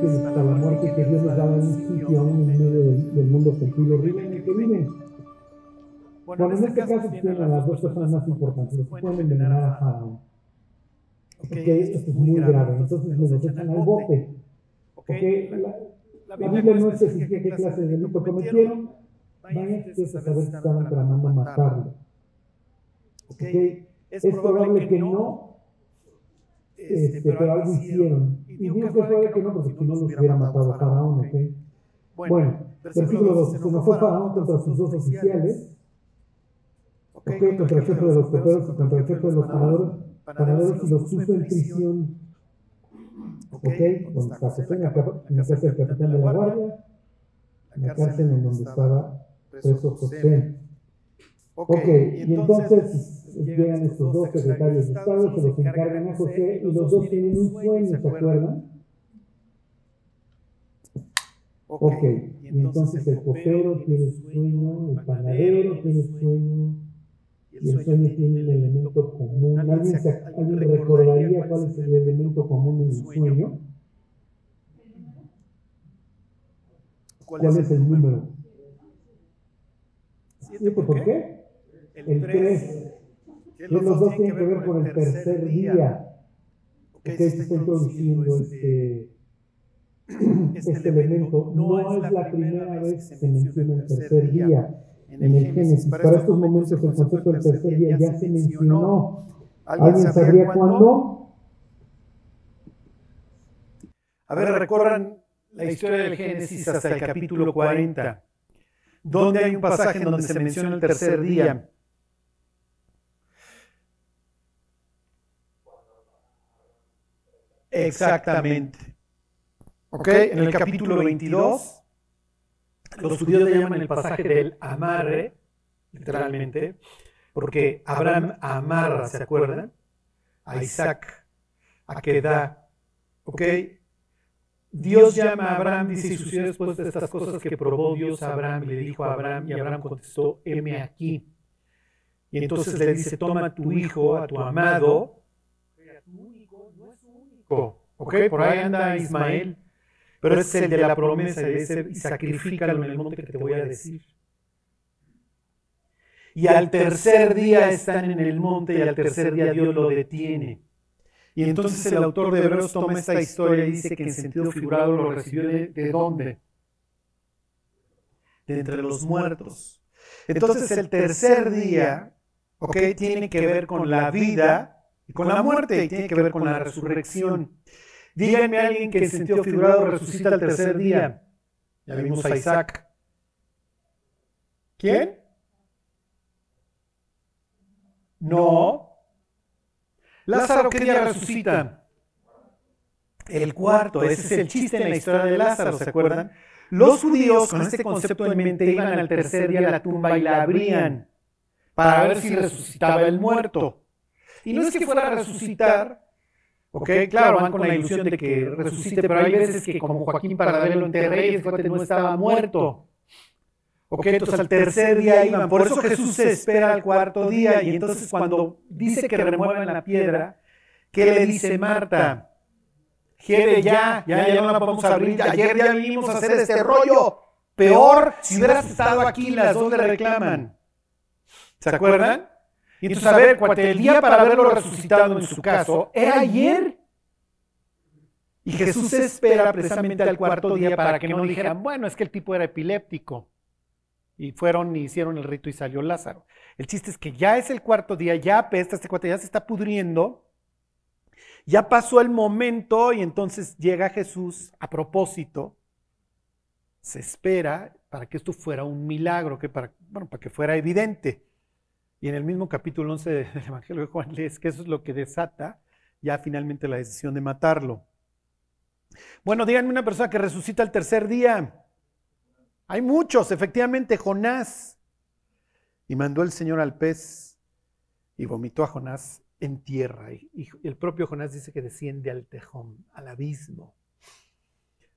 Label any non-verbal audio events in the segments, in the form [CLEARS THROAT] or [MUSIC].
ángeles hasta la muerte que Dios nos daba un sitio aún en medio del, del mundo gentil horrible en el que viven. Bueno, en este caso tienen a las dos personas más importantes, los pueden envenenar a Faraón. Ok, esto es muy grave, entonces los echan al bote. Ok, la, la Biblia no especifica qué clase de delito cometieron, vayan a saber si estaban tramando matarlo. Ok, es probable que no, este, pero algo hicieron. Y digo que probable que no, porque si no los hubiera matado a Faraón, ¿ok? Bueno, versículo 2, se enojó Faraón contra sus dos oficiales, ok, contra el jefe de los coperos y contra el jefe de los panaderos, panaderos y los puso en prisión. Ok, donde está José, en la cárcel del capitán de la guardia, en la cárcel en donde estaba preso José. Ok, y entonces llegan estos dos secretarios de Estado, se los encargan a José y los dos tienen un sueño, ¿se acuerdan? Ok, y entonces el copero tiene sueño, el panadero tiene sueño, y el sueño tiene el elemento común. ¿Alguien, ¿Alguien recordaría cuál es el elemento común en el sueño? ¿Cuál es el número? ¿Siete por qué? El 3. Los dos tienen que ver con el tercer día. Que se está introduciendo este, este [CLEARS THROAT] elemento. No es la primera vez que se menciona el tercer día en el Génesis. Para estos momentos el concepto del tercer día ya se mencionó. ¿Alguien sabría cuándo? A ver, recorran la historia del Génesis hasta el capítulo 40, donde hay un pasaje en donde se menciona el tercer día. Exactamente. ¿Ok? En el capítulo 22, los judíos le llaman el pasaje del amarre, literalmente, porque Abraham amarra, ¿se acuerdan? A Isaac, a que da. ¿Ok? Dios llama a Abraham, dice, y sucedió después de estas cosas que probó Dios a Abraham, y le dijo a Abraham, y Abraham contestó, heme aquí. Y entonces le dice, toma a tu hijo, a tu amado, a tu único, no es único, ¿ok? Por ahí anda Ismael, pero es el de la promesa, y sacrifícalo en el monte que te voy a decir. Y al tercer día están en el monte, y al tercer día Dios lo detiene. Y entonces el autor de Hebreos toma esta historia y dice que en sentido figurado lo recibió de, de dónde? De entre los muertos. Entonces el tercer día, ¿ok? Tiene que ver con la vida y con la muerte y tiene que ver con la resurrección. Díganme a alguien que en sentido figurado resucita el tercer día. Ya vimos a Isaac. ¿Quién? No. Lázaro, ¿qué día resucita? El cuarto, ese es el chiste en la historia de Lázaro, ¿se acuerdan? Los judíos con este concepto en mente iban al tercer día a la tumba y la abrían para ver si resucitaba el muerto. Y no es que fuera a resucitar, ok, claro, van con la ilusión de que resucite, pero hay veces que como Joaquín para verlo en Reyes, no estaba muerto. Ok, entonces al tercer día iban. Por eso Jesús se espera al cuarto día. Y entonces cuando dice que remuevan la piedra, ¿qué le dice Marta? Jere, ya, ya, ya no la a abrir. Ayer ya vinimos a hacer este rollo. Peor si hubieras estado aquí, las dos le reclaman. ¿Se acuerdan? Y entonces, a ver, cuate, el día para verlo resucitado en su caso era ayer. Y Jesús se espera precisamente al cuarto día para que no dijeran, bueno, es que el tipo era epiléptico. Y fueron y hicieron el rito y salió Lázaro. El chiste es que ya es el cuarto día, ya apesta, este cuate ya se está pudriendo. Ya pasó el momento y entonces llega Jesús a propósito. Se espera para que esto fuera un milagro, que para, bueno, para que fuera evidente. Y en el mismo capítulo 11 [LAUGHS] del Evangelio de Juan lees que eso es lo que desata ya finalmente la decisión de matarlo. Bueno, díganme una persona que resucita el tercer día. Hay muchos, efectivamente, Jonás. Y mandó el Señor al pez y vomitó a Jonás en tierra. Y, el propio Jonás dice que desciende al tejón, al abismo.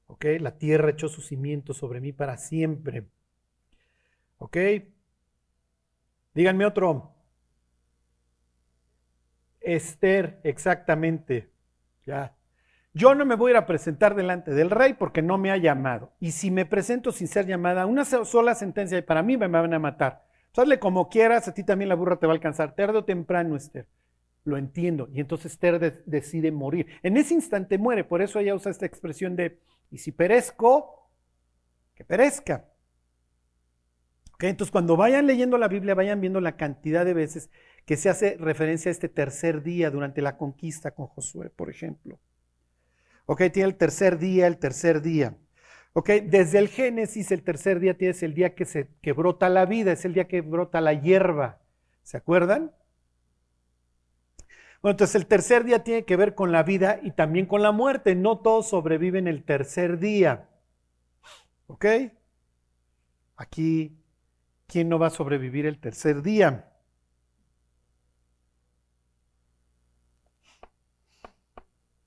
¿Ok? La tierra echó su cimiento sobre mí para siempre. ¿Ok? Díganme otro. Esther, exactamente. Ya. Yo no me voy a presentar delante del rey porque no me ha llamado. Y si me presento sin ser llamada, una sola sentencia y para mí me van a matar. Hazle como quieras, a ti también la burra te va a alcanzar, tarde o temprano, Esther. Lo entiendo. Y entonces Esther decide morir. En ese instante muere, por eso ella usa esta expresión de, y si perezco, que perezca. Entonces cuando vayan leyendo la Biblia, vayan viendo la cantidad de veces que se hace referencia a este tercer día durante la conquista con Josué, por ejemplo. Ok, tiene el tercer día, el tercer día. Ok, desde el Génesis, el tercer día tienes el día que, que brota la vida, es el día que brota la hierba. ¿Se acuerdan? Bueno, entonces el tercer día tiene que ver con la vida y también con la muerte. No todos sobreviven el tercer día. ¿Ok? Aquí, ¿quién no va a sobrevivir el tercer día?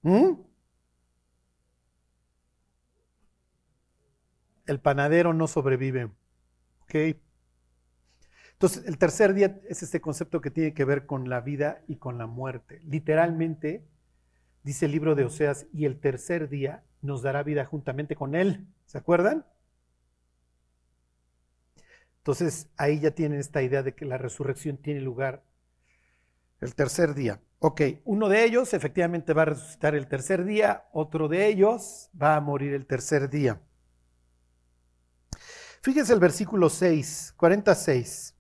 ¿Mm? El panadero no sobrevive. ¿Ok? Entonces, el tercer día es este concepto que tiene que ver con la vida y con la muerte. Literalmente, dice el libro de Oseas, y el tercer día nos dará vida juntamente con él. ¿Se acuerdan? Entonces, ahí ya tienen esta idea de que la resurrección tiene lugar el tercer día. Ok, uno de ellos efectivamente va a resucitar el tercer día, otro de ellos va a morir el tercer día. Fíjense el versículo 6, 46.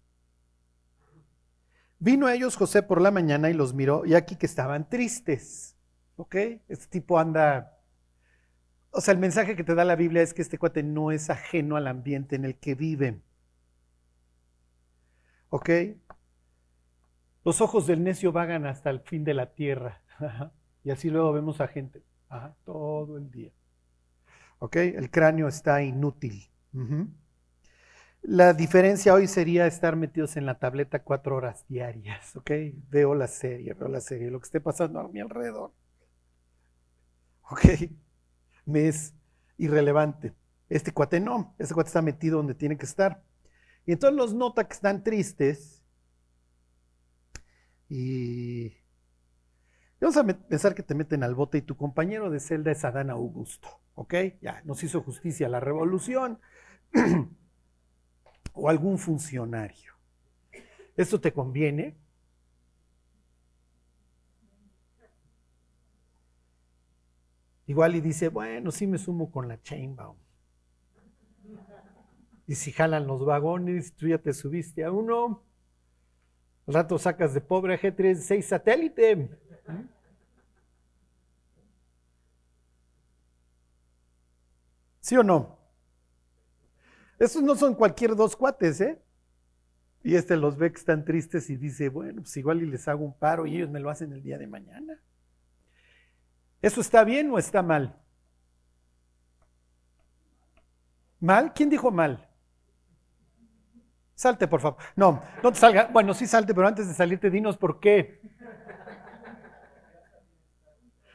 Vino a ellos José por la mañana y los miró, y aquí que estaban tristes. ¿Ok? Este tipo anda. O sea, el mensaje que te da la Biblia es que este cuate no es ajeno al ambiente en el que vive. ¿Ok? Los ojos del necio vagan hasta el fin de la tierra. [LAUGHS] y así luego vemos a gente todo el día. ¿Ok? El cráneo está inútil. La diferencia hoy sería estar metidos en la tableta cuatro horas diarias. ¿Ok? Veo la serie, veo la serie, lo que esté pasando a mi alrededor. ¿Ok? Me es irrelevante. Este cuate no, este cuate está metido donde tiene que estar. Y entonces los nota que están tristes y vamos a pensar que te meten al bote y tu compañero de celda es Adán Augusto, ¿ok? Ya, nos hizo justicia la revolución [CLEARS THROAT] o algún funcionario. ¿Esto te conviene? Igual y dice, bueno, sí me sumo con la Chainbaum. Y si jalan los vagones, tú ya te subiste a uno, al rato sacas de pobre G36 satélite. ¿Sí o no? Esos no son cualquier dos cuates, ¿eh? Y este los ve que están tristes y dice, bueno, pues igual y les hago un paro y ellos me lo hacen el día de mañana. ¿Eso está bien o está mal? ¿Mal? ¿Quién dijo mal? Salte, por favor. No, no te salga. Bueno, sí salte, pero antes de salirte, dinos por qué.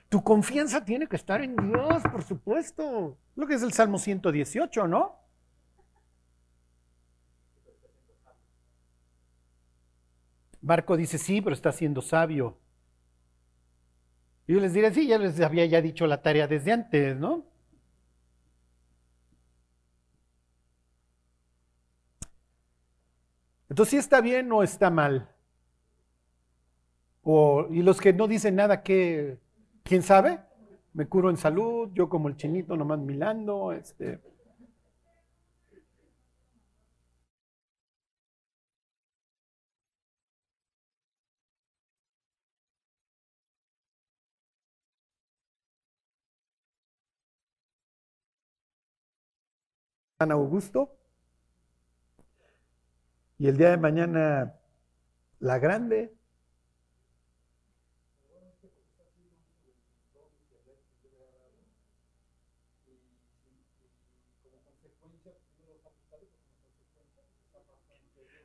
Tu confianza tiene que estar en Dios, por supuesto. Lo que es el Salmo 118, ¿no? Marco dice, sí, pero está siendo sabio. Yo les diré, sí, ya les había ya dicho la tarea desde antes, ¿no? Entonces, ¿sí está bien o está mal? O, y los que no dicen nada, ¿qué, ¿quién sabe? Me curo en salud, yo como el chinito nomás milando, este. San Augusto. Y el día de mañana, la grande.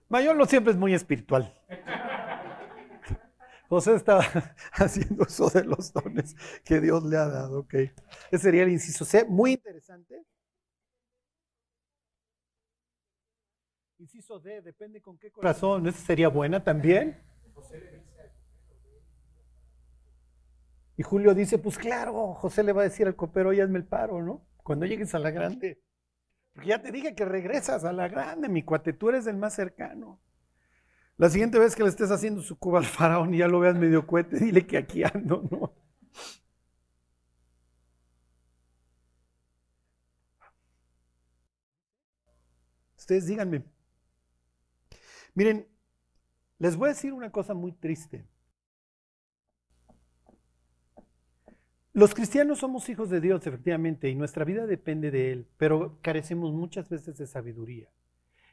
Mayor no siempre es muy espiritual. [LAUGHS] José está [LAUGHS] haciendo uso de los dones que Dios le ha dado. Ok. Ese sería el inciso C. Muy interesante. Inciso D, depende con qué corazón. ¿Esa sería buena también? Y Julio dice, pues claro, José le va a decir al copero, oye, hazme el paro, ¿no? Cuando llegues a la grande. Porque ya te dije que regresas a la grande, mi cuate, tú eres el más cercano. La siguiente vez que le estés haciendo su cuba al faraón y ya lo veas medio cohete, dile que aquí ando, ¿no? Ustedes díganme. Miren, les voy a decir una cosa muy triste. Los cristianos somos hijos de Dios, efectivamente, y nuestra vida depende de Él, pero carecemos muchas veces de sabiduría.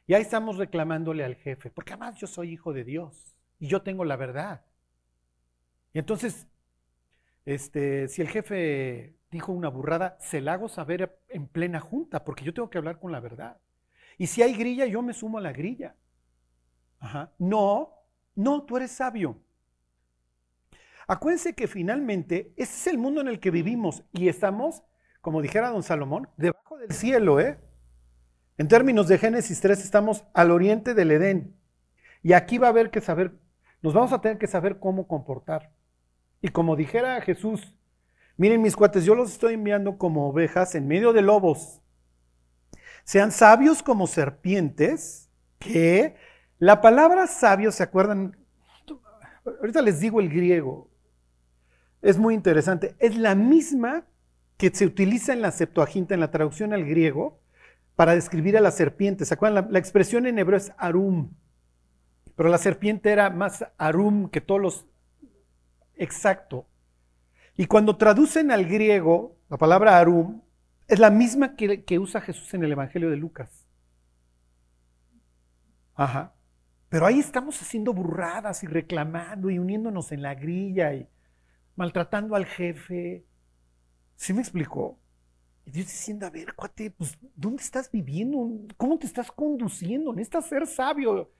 Y ahí estamos reclamándole al jefe, porque además yo soy hijo de Dios y yo tengo la verdad. Y entonces, este, si el jefe dijo una burrada, se la hago saber en plena junta, porque yo tengo que hablar con la verdad. Y si hay grilla, yo me sumo a la grilla. No, no, tú eres sabio. Acuérdense que finalmente ese es el mundo en el que vivimos y estamos, como dijera don Salomón, debajo del cielo, ¿eh? En términos de Génesis 3 estamos al oriente del Edén. Y aquí va a haber que saber, nos vamos a tener que saber cómo comportar. Y como dijera Jesús, miren mis cuates, yo los estoy enviando como ovejas en medio de lobos. Sean sabios como serpientes, que la palabra sabio, ¿se acuerdan? Ahorita les digo el griego, es muy interesante. Es la misma que se utiliza en la Septuaginta, en la traducción al griego, para describir a la serpiente. ¿Se acuerdan? La, expresión en hebreo es arum, pero la serpiente era más arum que todos los... Exacto. Y cuando traducen al griego, la palabra arum es la misma que, que usa Jesús en el Evangelio de Lucas. Ajá. Pero ahí estamos haciendo burradas y reclamando y uniéndonos en la grilla y maltratando al jefe. ¿Sí me explicó? Y Dios diciendo, a ver, cuate, pues, ¿dónde estás viviendo? ¿Cómo te estás conduciendo? Necesitas ser sabio.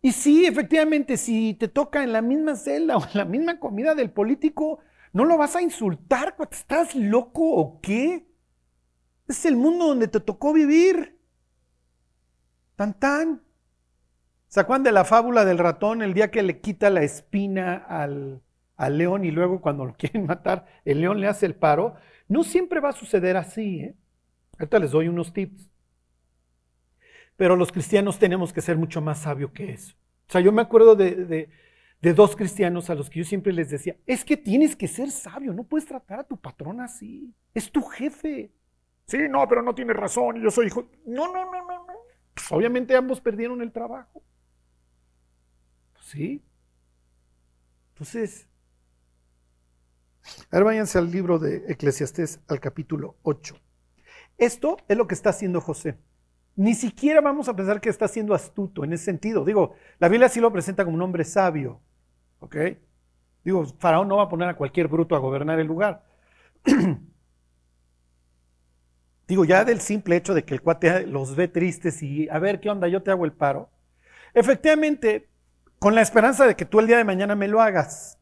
Y sí, efectivamente, si te toca en la misma celda o en la misma comida del político, no lo vas a insultar, cuate, ¿estás loco o qué? Es el mundo donde te tocó vivir. Tan tan. ¿Se de la fábula del ratón el día que le quita la espina al, al león y luego cuando lo [LAUGHS] quieren matar, el león le hace el paro. No siempre va a suceder así. ¿eh? Ahorita les doy unos tips. Pero los cristianos tenemos que ser mucho más sabios que eso. O sea, yo me acuerdo de, de, dos cristianos a los que yo siempre les decía, es que tienes que ser sabio, no puedes tratar a tu patrón así. Es tu jefe. Sí, no, pero no tiene razón, yo soy hijo. No, no, no, no, no. Pues obviamente ambos perdieron el trabajo. ¿Sí? Entonces, Ahora váyanse al libro de Eclesiastés, al capítulo 8. Esto es lo que está haciendo José. Ni siquiera vamos a pensar que está siendo astuto en ese sentido. Digo, la Biblia sí lo presenta como un hombre sabio. ¿Ok? Digo, Faraón no va a poner a cualquier bruto a gobernar el lugar. [CLEARS THROAT] Digo, ya del simple hecho de que el cuate los ve tristes y a ver qué onda, yo te hago el paro. Efectivamente, con la esperanza de que tú el día de mañana me lo hagas.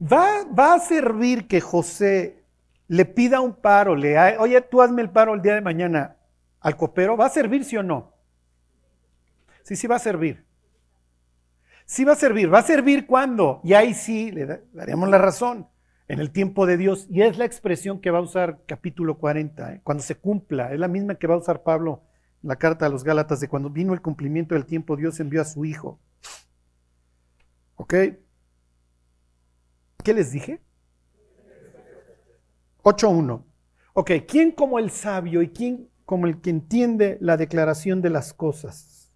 ¿Va, a servir que José le pida un paro, le, oye, tú hazme el paro el día de mañana al copero? ¿Va a servir, sí o no? Sí, sí va a servir. Sí va a servir. ¿Va a servir cuándo? Y ahí sí le daríamos la razón. En el tiempo de Dios. Y es la expresión que va a usar capítulo 40, ¿eh? cuando se cumpla. Es la misma que va a usar Pablo en la carta a los Gálatas de cuando vino el cumplimiento del tiempo, Dios envió a su Hijo. ¿Ok? ¿Qué les dije? 8.1. Ok, ¿quién como el sabio y quién como el que entiende la declaración de las cosas?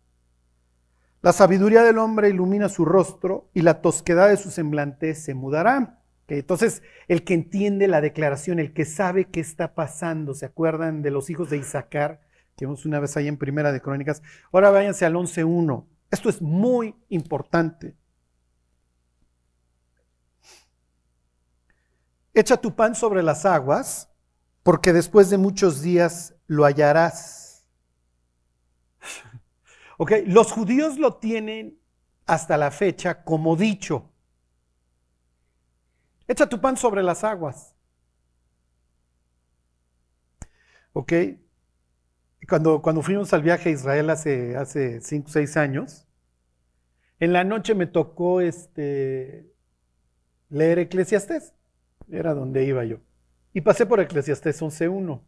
La sabiduría del hombre ilumina su rostro y la tosquedad de su semblante se mudará. entonces, el que entiende la declaración, el que sabe qué está pasando, ¿se acuerdan de los hijos de Isaacar? Que vimos una vez ahí en Primera de Crónicas. Ahora váyanse al 11.1. Esto es muy importante. Echa tu pan sobre las aguas, porque después de muchos días lo hallarás. [LAUGHS] ok, los judíos lo tienen hasta la fecha como dicho. Echa tu pan sobre las aguas. Ok, cuando, cuando fuimos al viaje a Israel hace, hace cinco o seis años, en la noche me tocó este, leer Eclesiastés. Era donde iba yo. Y pasé por Eclesiastés 11.1.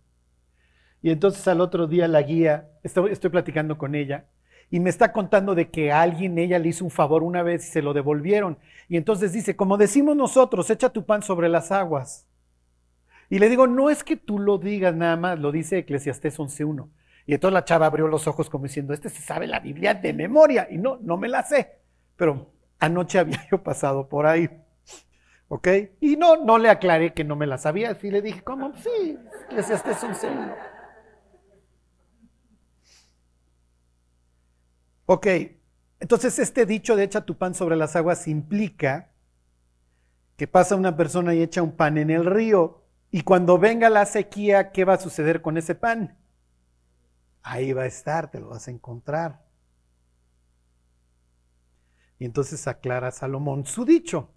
Y entonces al otro día la guía, estoy, estoy platicando con ella, y me está contando de que alguien ella le hizo un favor una vez y se lo devolvieron. Y entonces dice, como decimos nosotros, echa tu pan sobre las aguas. Y le digo, no es que tú lo digas nada más, lo dice Eclesiastés 11.1. Y entonces la chava abrió los ojos como diciendo, este se sabe la Biblia de memoria. Y no, no me la sé. Pero anoche había yo pasado por ahí. ¿Ok? Y no, no le aclaré que no me la sabía. Y le dije, ¿cómo? Sí, Eclesiastés 11.1. Ok, entonces este dicho de echa tu pan sobre las aguas implica que pasa una persona y echa un pan en el río y cuando venga la sequía, ¿qué va a suceder con ese pan? Ahí va a estar, te lo vas a encontrar. Y entonces aclara Salomón su dicho.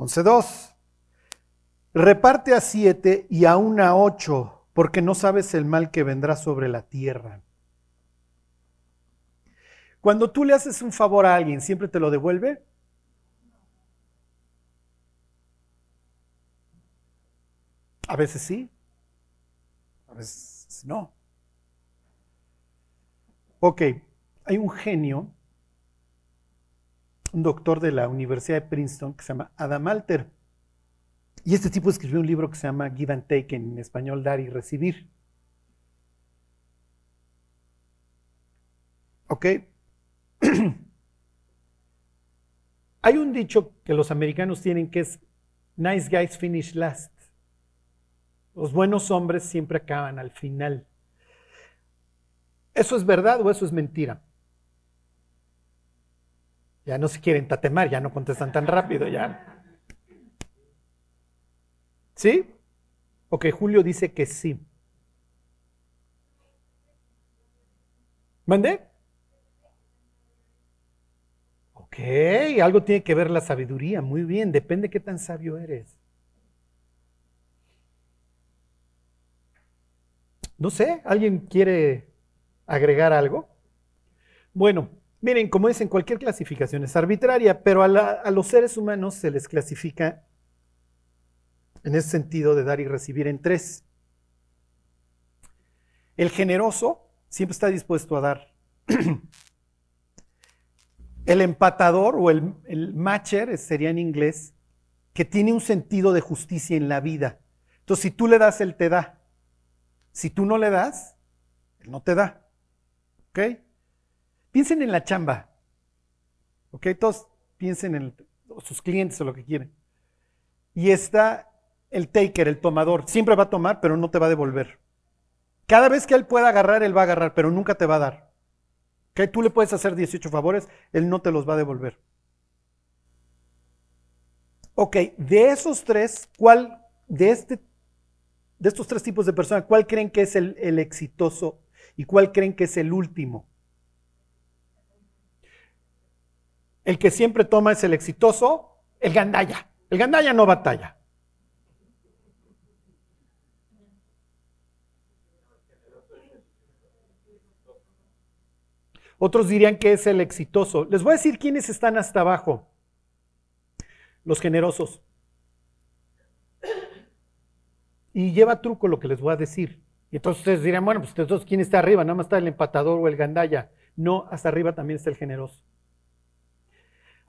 11.2. Reparte a siete y aún a ocho, porque no sabes el mal que vendrá sobre la tierra. Cuando tú le haces un favor a alguien, ¿siempre te lo devuelve? A veces sí, a veces no. Ok, hay un genio, un doctor de la Universidad de Princeton que se llama Adam Alter. Y este tipo escribió un libro que se llama Give and Take, en español dar y recibir. ¿Ok? [CLEARS THROAT] Hay un dicho que los americanos tienen que es nice guys finish last. Los buenos hombres siempre acaban al final. ¿Eso es verdad o eso es mentira? Ya no se quieren tatemar, ya no contestan tan rápido, ya. ¿Sí? Ok, Julio dice que sí. ¿Mande? Ok, algo tiene que ver la sabiduría. Muy bien, depende de qué tan sabio eres. No sé, ¿alguien quiere agregar algo? Bueno, miren, como dicen, cualquier clasificación es arbitraria, pero a, los seres humanos se les clasifica en ese sentido de dar y recibir en tres. El generoso siempre está dispuesto a dar. [CLEARS THROAT] El empatador o el, matcher sería en inglés, que tiene un sentido de justicia en la vida. Entonces, si tú le das, él te da. Si tú no le das, él no te da. ¿Ok? Piensen en la chamba. ¿Ok? Todos piensen en sus clientes o lo que quieren. Y está el taker, el tomador. Siempre va a tomar, pero no te va a devolver. Cada vez que él pueda agarrar, él va a agarrar, pero nunca te va a dar. Que tú le puedes hacer 18 favores, él no te los va a devolver. Ok, de esos tres, ¿cuál, de, este, de estos tres tipos de personas, cuál creen que es el, el exitoso y cuál creen que es el último? El que siempre toma es el exitoso, el gandaya. El gandaya no batalla. Otros dirían que es el exitoso. Les voy a decir quiénes están hasta abajo. Los generosos. Y lleva truco lo que les voy a decir. Y entonces ustedes dirán, bueno, pues entonces, ¿quién está arriba? Nada más está el empatador o el gandaya. No, hasta arriba también está el generoso.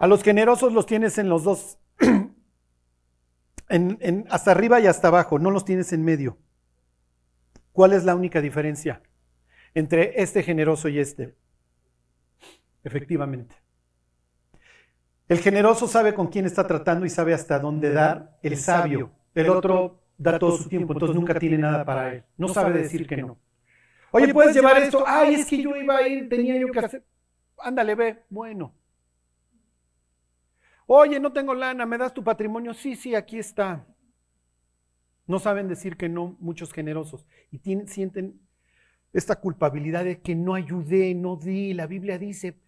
A los generosos los tienes en los dos, [CLEARS THROAT] en, hasta arriba y hasta abajo, no los tienes en medio. ¿Cuál es la única diferencia entre este generoso y este? Efectivamente. El generoso sabe con quién está tratando y sabe hasta dónde dar. El sabio, el otro da todo su tiempo, entonces nunca tiene nada para él. No sabe decir que no. Oye, ¿puedes llevar esto? Ay, es que yo iba a ir, tenía yo que hacer. Ándale, ve. Bueno. Oye, no tengo lana, ¿me das tu patrimonio? Sí, sí, aquí está. No saben decir que no muchos generosos y sienten esta culpabilidad de que no ayudé, no di. La Biblia dice,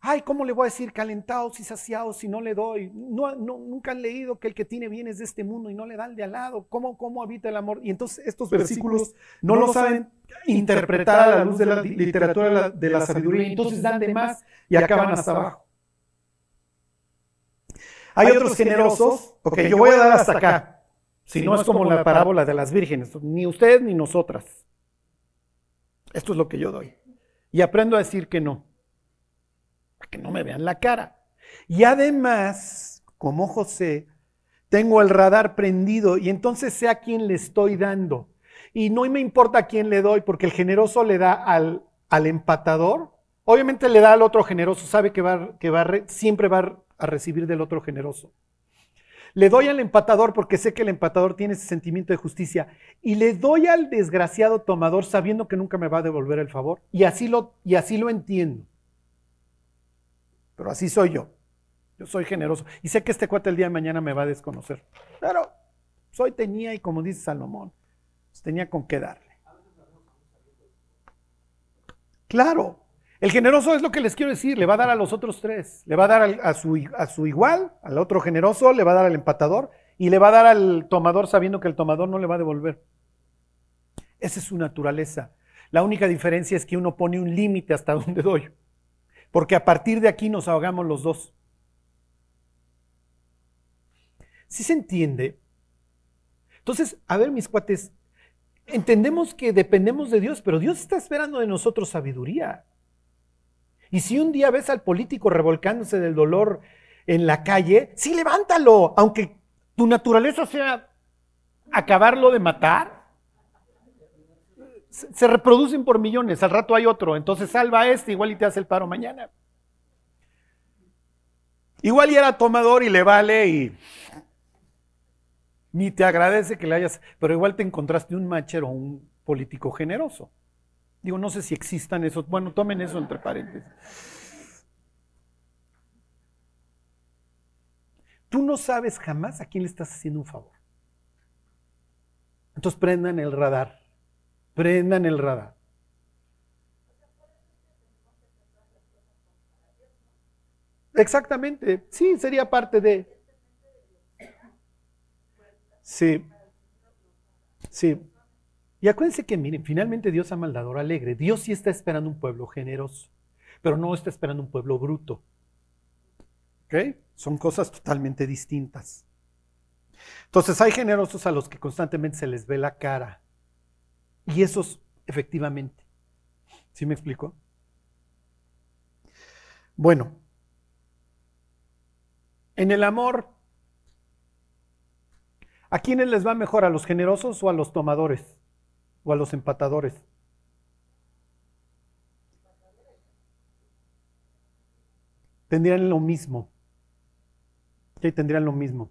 Ay, ¿cómo le voy a decir calentados y saciados si no le doy? No, nunca han leído que el que tiene bienes de este mundo y no le da el de al lado. ¿Cómo, cómo habita el amor? Y entonces estos versículos no, lo saben interpretar a la luz de la literatura de la sabiduría. Y entonces dan de más y acaban hasta abajo. Hay otros generosos, ok, yo voy a dar hasta acá. Si no es como la parábola de las vírgenes, ni usted ni nosotras. Esto es lo que yo doy. Y aprendo a decir que no, para que no me vean la cara. Y además, como José, tengo el radar prendido y entonces sé a quién le estoy dando. Y no me importa a quién le doy, porque el generoso le da al, al empatador. Obviamente le da al otro generoso, sabe que, va, que va, siempre va a recibir del otro generoso. Le doy al empatador porque sé que el empatador tiene ese sentimiento de justicia. Y le doy al desgraciado tomador sabiendo que nunca me va a devolver el favor. Y así lo, y así lo entiendo. Pero así soy yo. Yo soy generoso. Y sé que este cuate el día de mañana me va a desconocer. Pero soy tenía y como dice Salomón, pues tenía con qué darle. Claro. El generoso es lo que les quiero decir, le va a dar a los otros tres. Le va a dar a, su, a su igual, al otro generoso, le va a dar al empatador y le va a dar al tomador sabiendo que el tomador no le va a devolver. Esa es su naturaleza. La única diferencia es que uno pone un límite hasta [LAUGHS] donde doy. Porque a partir de aquí nos ahogamos los dos. ¿Sí se entiende? Entonces, a ver, mis cuates, entendemos que dependemos de Dios, pero Dios está esperando de nosotros sabiduría. Y si un día ves al político revolcándose del dolor en la calle, sí levántalo, aunque tu naturaleza sea acabarlo de matar. Se reproducen por millones, al rato hay otro, entonces salva a este, igual y te hace el paro mañana. Igual y era tomador y le vale y ni te agradece que le hayas, pero igual te encontraste un machero o un político generoso. Digo, no sé si existan esos, bueno, tomen eso entre paréntesis. Tú no sabes jamás a quién le estás haciendo un favor. Entonces prendan el radar, prendan el radar. Exactamente, sí, sería parte de... Sí. Sí. Y acuérdense que, miren, finalmente Dios ama al alegre. Dios sí está esperando un pueblo generoso, pero no está esperando un pueblo bruto. ¿Ok? Son cosas totalmente distintas. Entonces hay generosos a los que constantemente se les ve la cara. Y esos, efectivamente. ¿Sí me explico? Bueno, en el amor ¿A quiénes les va mejor? ¿A los generosos o a los tomadores? ¿O a los empatadores? Tendrían lo mismo. ¿Ok? Tendrían lo mismo.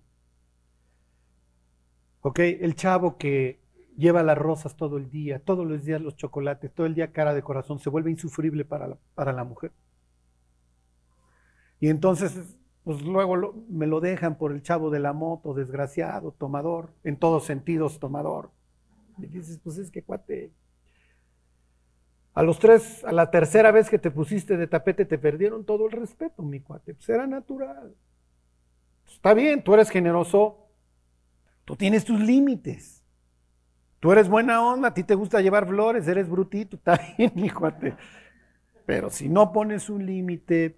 ¿Ok? El chavo que lleva las rosas todo el día, todos los días los chocolates, todo el día cara de corazón, se vuelve insufrible para la, para la mujer. Y entonces pues luego me lo dejan por el chavo de la moto, desgraciado, tomador, en todos sentidos tomador. Y dices, pues es que cuate, a los tres, a la tercera vez que te pusiste de tapete te perdieron todo el respeto, mi cuate. Pues era natural. Está bien, tú eres generoso, tú tienes tus límites. Tú eres buena onda, a ti te gusta llevar flores, eres brutito, está [LAUGHS] bien, mi cuate. Pero si no pones un límite,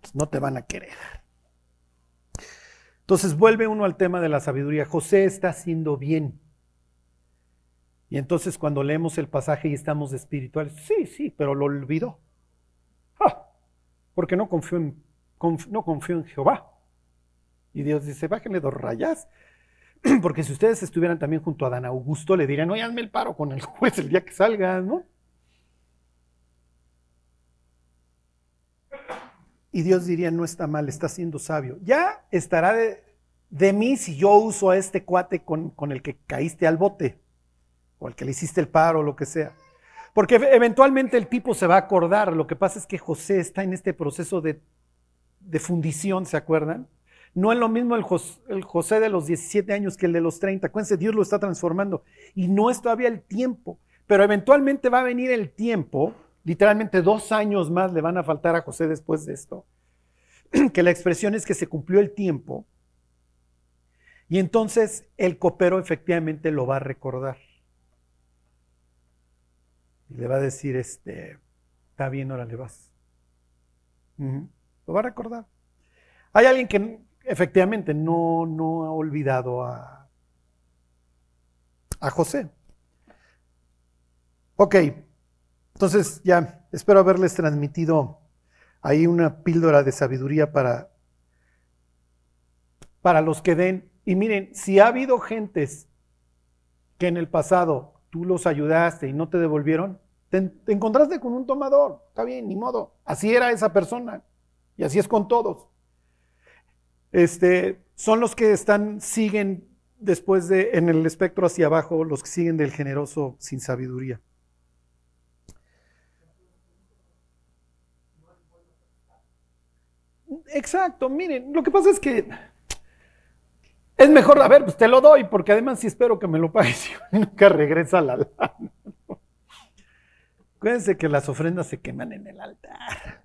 pues, no te van a querer. Entonces vuelve uno al tema de la sabiduría. José está haciendo bien. Y entonces cuando leemos el pasaje y estamos espirituales, sí, sí, pero lo olvidó. Ah, porque no confió, en, no en Jehová. Y Dios dice, bájenle dos rayas. [CLEARS THROAT] Porque si ustedes estuvieran también junto a Dan Augusto, le dirían, oye, el paro con el juez el día que salga, ¿no? Y Dios diría, no está mal, está siendo sabio. Ya estará de, mí si yo uso a este cuate con, con, el que caíste al bote, o al que le hiciste el paro, o lo que sea. Porque eventualmente el tipo se va a acordar. Lo que pasa es que José está en este proceso de, fundición, ¿se acuerdan? No es lo mismo el José, el José, de los 17 años que el de los 30. Acuérdense, Dios lo está transformando. Y no es todavía el tiempo. Pero eventualmente va a venir el tiempo Literalmente dos años más le van a faltar a José después de esto. [CLEARS THROAT] Que la expresión es que se cumplió el tiempo. Y entonces el copero efectivamente lo va a recordar. Y le va a decir, este, está bien, ahora le vas. Lo va a recordar. Hay alguien que efectivamente no, no ha olvidado a, a José. Ok, entonces ya espero haberles transmitido ahí una píldora de sabiduría para, para los que den. Y miren, si ha habido gentes que en el pasado tú los ayudaste y no te devolvieron, te, encontraste con un tomador, está bien, ni modo. Así era esa persona y así es con todos. Este, son los que están, siguen después de, en el espectro hacia abajo, los que siguen del generoso sin sabiduría. Exacto, miren, lo que pasa es que es mejor, a ver, pues te lo doy, porque además sí espero que me lo pagues [LAUGHS] y nunca regresa la lana. Acuérdense que las ofrendas se queman en el altar.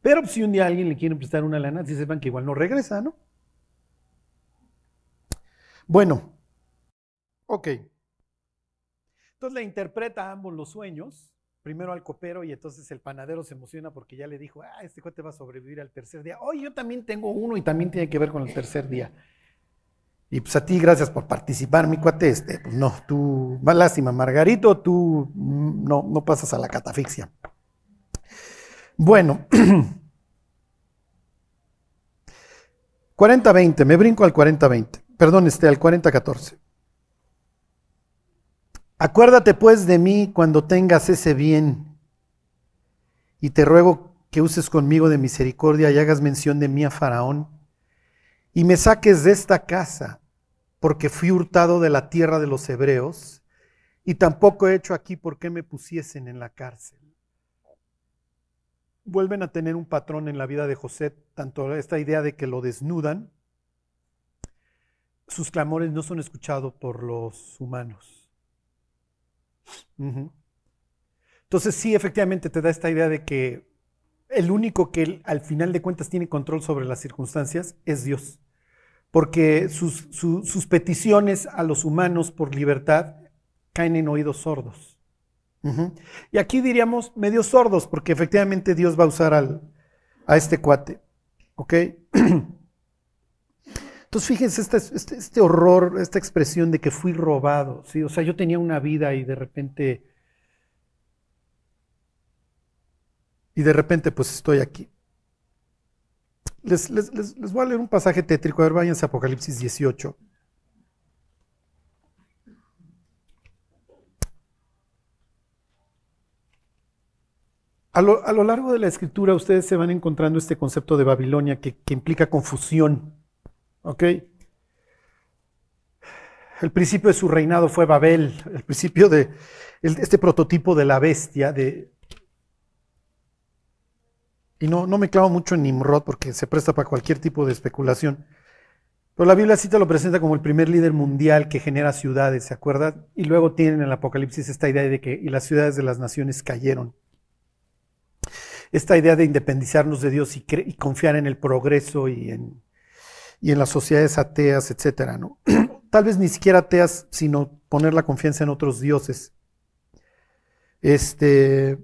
Pero si un día alguien le quiere prestar una lana, si sepan que igual no regresa, ¿no? Bueno, ok. Entonces le interpreta ambos los sueños primero al copero y entonces el panadero se emociona porque ya le dijo, ah, este cote va a sobrevivir al tercer día. Oye, yo también tengo uno y también tiene que ver con el tercer día. Y pues a ti, gracias por participar, mi cuate. Este, pues no, tú, más lástima, Margarito, tú mm, no, no pasas a la catafixia. Bueno, [CLEARS THROAT] 40-20, me brinco al 40-20, perdón, este, al 40-14. Acuérdate pues de mí cuando tengas ese bien, y te ruego que uses conmigo de misericordia y hagas mención de mí a Faraón, y me saques de esta casa, porque fui hurtado de la tierra de los hebreos, y tampoco he hecho aquí por qué me pusiesen en la cárcel. Vuelven a tener un patrón en la vida de José, tanto esta idea de que lo desnudan, sus clamores no son escuchados por los humanos entonces sí, efectivamente te da esta idea de que el único que al final de cuentas tiene control sobre las circunstancias es Dios. Porque sus, peticiones a los humanos por libertad caen en oídos sordos. Y aquí diríamos medio sordos, porque efectivamente Dios va a usar al, a este cuate. ¿Ok? [CLEARS THROAT] Entonces, fíjense este, este, este, horror, esta expresión de que fui robado, ¿sí? O sea, yo tenía una vida y de repente, y de repente pues estoy aquí. Les, voy a leer un pasaje tétrico, a ver, váyanse a Apocalipsis 18. A lo, a lo, largo de la escritura ustedes se van encontrando este concepto de Babilonia que, que implica confusión. ¿Ok? El principio de su reinado fue Babel, el principio de este prototipo de la bestia. De, y no, no me clavo mucho en Nimrod porque se presta para cualquier tipo de especulación. Pero la Biblia sí te lo presenta como el primer líder mundial que genera ciudades, ¿se acuerdan? Y luego tienen en el Apocalipsis esta idea de que y las ciudades de las naciones cayeron. Esta idea de independizarnos de Dios y confiar en el progreso y en, y en las sociedades ateas, etcétera, ¿no? [CLEARS THROAT] Tal vez ni siquiera ateas, sino poner la confianza en otros dioses. Este.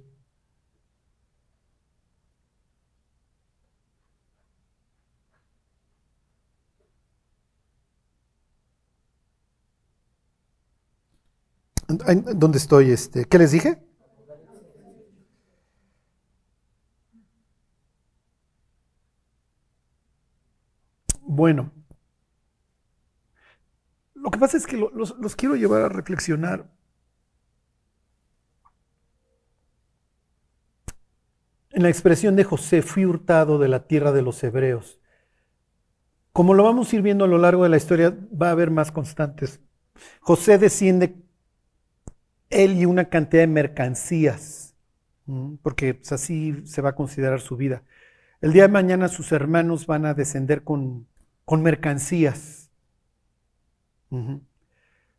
¿Dónde estoy? Este, ¿Qué les dije? Bueno, lo que pasa es que los, quiero llevar a reflexionar. En la expresión de José, fui hurtado de la tierra de los hebreos. Como lo vamos a ir viendo a lo largo de la historia, va a haber más constantes. José desciende, él y una cantidad de mercancías, porque pues, así se va a considerar su vida. El día de mañana sus hermanos van a descender con con mercancías.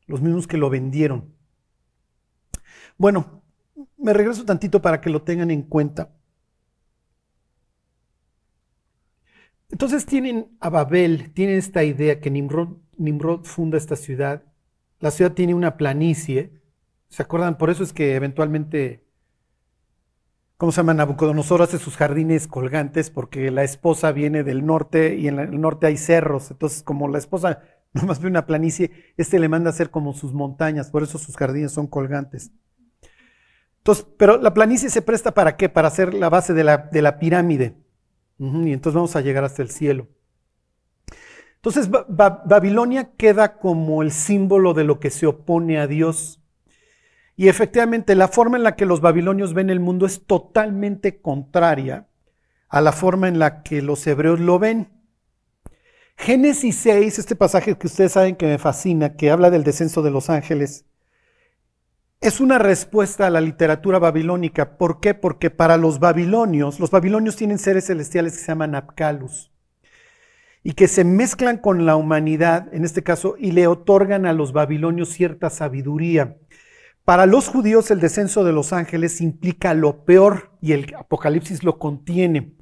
Los mismos que lo vendieron. Bueno, me regreso tantito para que lo tengan en cuenta. Entonces tienen a Babel, tienen esta idea que Nimrod, Nimrod funda esta ciudad. La ciudad tiene una planicie. ¿Se acuerdan? Por eso es que eventualmente ¿cómo se llama? Nabucodonosor hace sus jardines colgantes porque la esposa viene del norte y en el norte hay cerros. Entonces, como la esposa [LAUGHS] nomás ve una planicie, este le manda a hacer como sus montañas, por eso sus jardines son colgantes. Entonces, pero la planicie se presta para qué? Para hacer la base de la, de la pirámide. y entonces vamos a llegar hasta el cielo. Entonces, Babilonia queda como el símbolo de lo que se opone a Dios. Y efectivamente, la forma en la que los babilonios ven el mundo es totalmente contraria a la forma en la que los hebreos lo ven. Génesis 6, este pasaje que ustedes saben que me fascina, que habla del descenso de los ángeles, es una respuesta a la literatura babilónica. ¿Por qué? Porque para los babilonios, los babilonios tienen seres celestiales que se llaman Apkalus y que se mezclan con la humanidad, en este caso, y le otorgan a los babilonios cierta sabiduría. Para los judíos el descenso de los ángeles implica lo peor y el Apocalipsis lo contiene.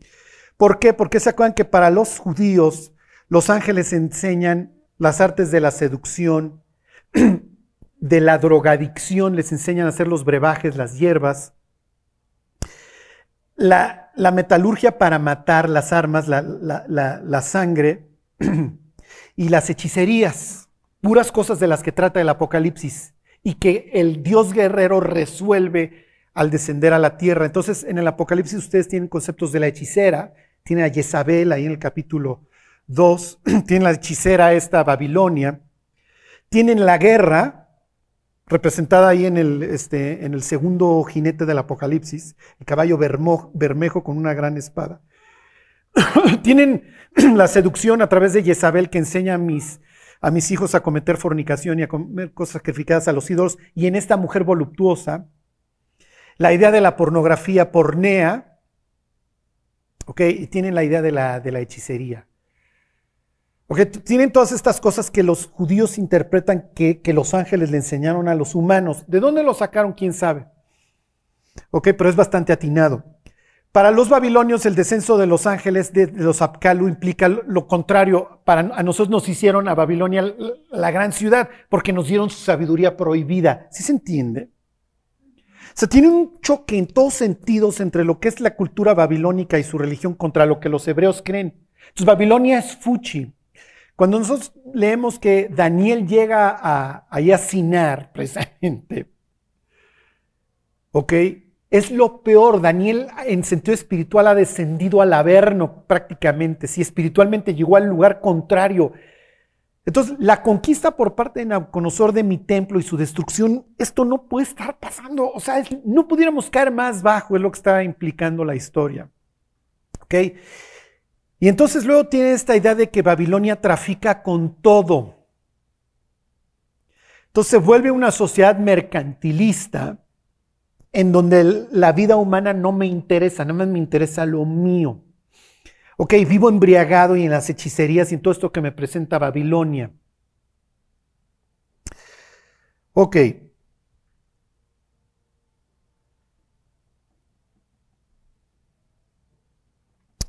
¿Por qué? Porque se acuerdan que para los judíos los ángeles enseñan las artes de la seducción, [CLEARS THROAT] de la drogadicción, les enseñan a hacer los brebajes, las hierbas, la, metalurgia para matar, las armas, la, la sangre [CLEARS THROAT] y las hechicerías, puras cosas de las que trata el Apocalipsis y que el Dios guerrero resuelve al descender a la tierra. Entonces, en el Apocalipsis ustedes tienen conceptos de la hechicera, tienen a Jezabel ahí en el capítulo 2, [CLEARS THROAT] tienen la hechicera esta Babilonia, tienen la guerra, representada ahí en el, este, en el segundo jinete del Apocalipsis, el caballo bermejo con una gran espada. [CLEARS THROAT] Tienen [CLEARS THROAT] la seducción a través de Jezabel que enseña mis, a mis hijos a cometer fornicación y a comer cosas sacrificadas a los ídolos. Y en esta mujer voluptuosa, la idea de la pornografía pornea, ¿ok? Y tienen la idea de la, de la hechicería. Porque tienen todas estas cosas que los judíos interpretan que, los ángeles le enseñaron a los humanos. ¿De dónde lo sacaron? ¿Quién sabe? Ok, pero es bastante atinado. Para los babilonios el descenso de los ángeles de, los Apkalu implica lo contrario. Para a nosotros nos hicieron a Babilonia la gran ciudad porque nos dieron su sabiduría prohibida. ¿Sí se entiende? O sea, tiene un choque en todos sentidos entre lo que es la cultura babilónica y su religión contra lo que los hebreos creen. Entonces Babilonia es fuchi. Cuando nosotros leemos que Daniel llega a, a Sinar, [LAUGHS] precisamente, ¿ok? Es lo peor. Daniel en sentido espiritual ha descendido al Averno prácticamente. Si espiritualmente llegó al lugar contrario. Entonces, la conquista por parte de Nabucodonosor de mi templo y su destrucción, esto no puede estar pasando. O sea, no pudiéramos caer más bajo, es lo que está implicando la historia. ¿Ok? Y entonces luego tiene esta idea de que Babilonia trafica con todo. Entonces se vuelve una sociedad mercantilista en donde la vida humana no me interesa, nada más me interesa lo mío. Ok, vivo embriagado y en las hechicerías y en todo esto que me presenta Babilonia. Ok.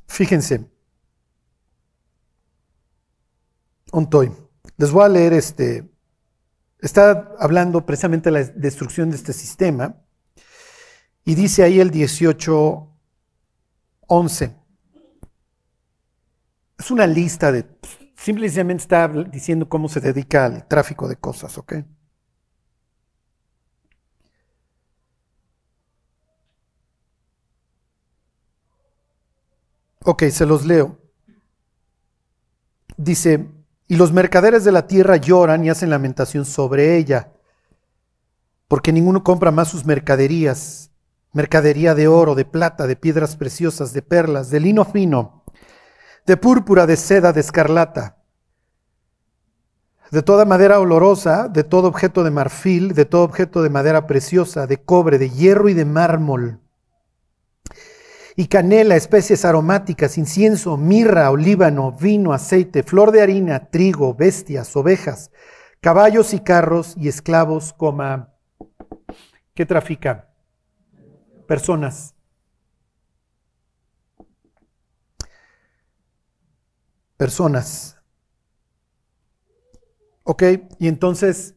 Fíjense, Ontoy. Les voy a leer este. Está hablando precisamente de la destrucción de este sistema. Y dice ahí el 18.11. Es una lista de. Simplemente está diciendo cómo se dedica al tráfico de cosas, ¿ok? Ok, se los leo. Dice, y los mercaderes de la tierra lloran y hacen lamentación sobre ella, porque ninguno compra más sus mercaderías, mercadería de oro, de plata, de piedras preciosas, de perlas, de lino fino, de púrpura, de seda, de escarlata, de toda madera olorosa, de todo objeto de marfil, de todo objeto de madera preciosa, de cobre, de hierro y de mármol y canela, especies aromáticas, incienso, mirra, olíbano, vino, aceite, flor de harina, trigo, bestias, ovejas, caballos y carros y esclavos, coma. ¿Qué trafica? Personas. Personas. ¿Ok? Y entonces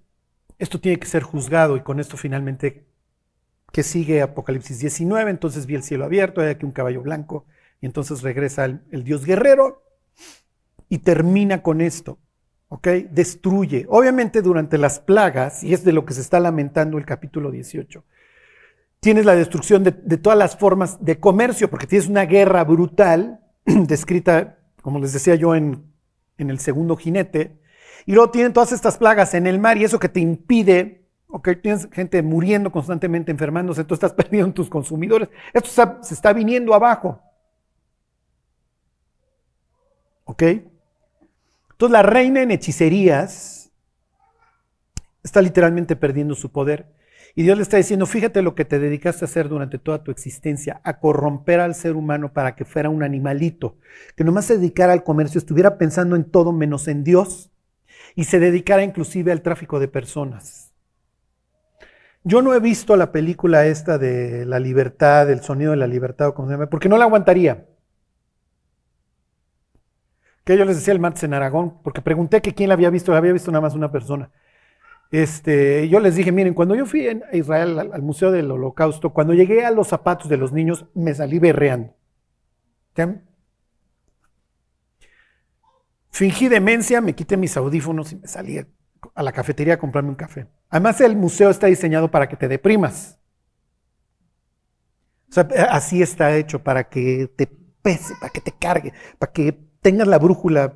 esto tiene que ser juzgado y con esto finalmente que sigue Apocalipsis 19, entonces vi el cielo abierto, hay aquí un caballo blanco, y entonces regresa el, Dios guerrero y termina con esto. ¿ok? Destruye. Obviamente durante las plagas, y es de lo que se está lamentando el capítulo 18, tienes la destrucción de, todas las formas de comercio, porque tienes una guerra brutal, [CLEARS THROAT] descrita, como les decía yo, en, en el segundo jinete, y luego tienen todas estas plagas en el mar y eso que te impide, ok, tienes gente muriendo constantemente, enfermándose, tú estás [LAUGHS] perdiendo tus consumidores, esto se está viniendo abajo. ¿Ok? Entonces la reina en hechicerías está literalmente perdiendo su poder. Y Dios le está diciendo, fíjate lo que te dedicaste a hacer durante toda tu existencia, a corromper al ser humano para que fuera un animalito, que nomás se dedicara al comercio, estuviera pensando en todo menos en Dios y se dedicara inclusive al tráfico de personas. Yo no he visto la película esta de la libertad, el sonido de la libertad, o como se llama, porque no la aguantaría que yo les decía el martes en Aragón, porque pregunté que quién la había visto, la había visto nada más una persona. Este, yo les dije, miren, cuando yo fui a Israel al, Museo del Holocausto, cuando llegué a los zapatos de los niños, me salí berreando. Fingí demencia, me quité mis audífonos y me salí a la cafetería a comprarme un café. Además, el museo está diseñado para que te deprimas. O sea, así está hecho, para que te pese, para que te cargue, para que tengas la brújula.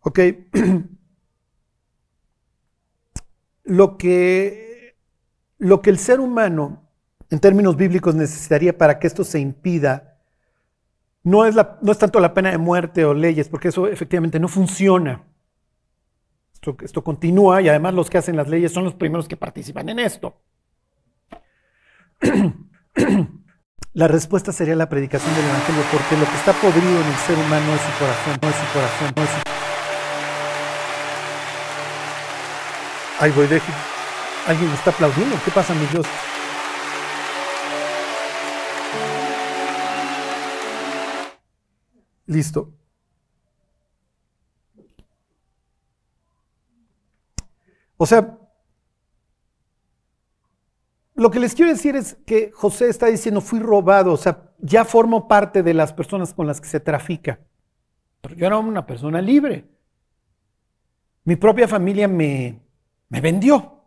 Ok. [CLEARS THROAT] Lo que, lo que el ser humano, en términos bíblicos, necesitaría para que esto se impida, no es, la, no es tanto la pena de muerte o leyes, porque eso efectivamente no funciona. Esto, esto continúa y además los que hacen las leyes son los primeros que participan en esto. [CLEARS THROAT] La respuesta sería la predicación del Evangelio, porque lo que está podrido en el ser humano es su corazón, no es su corazón, no es su... Ay, voy, de... Alguien está aplaudiendo. ¿Qué pasa, mi Dios? Listo. O sea, lo que les quiero decir es que José está diciendo, fui robado, o sea, ya formo parte de las personas con las que se trafica. Pero yo era una persona libre. Mi propia familia me, me vendió.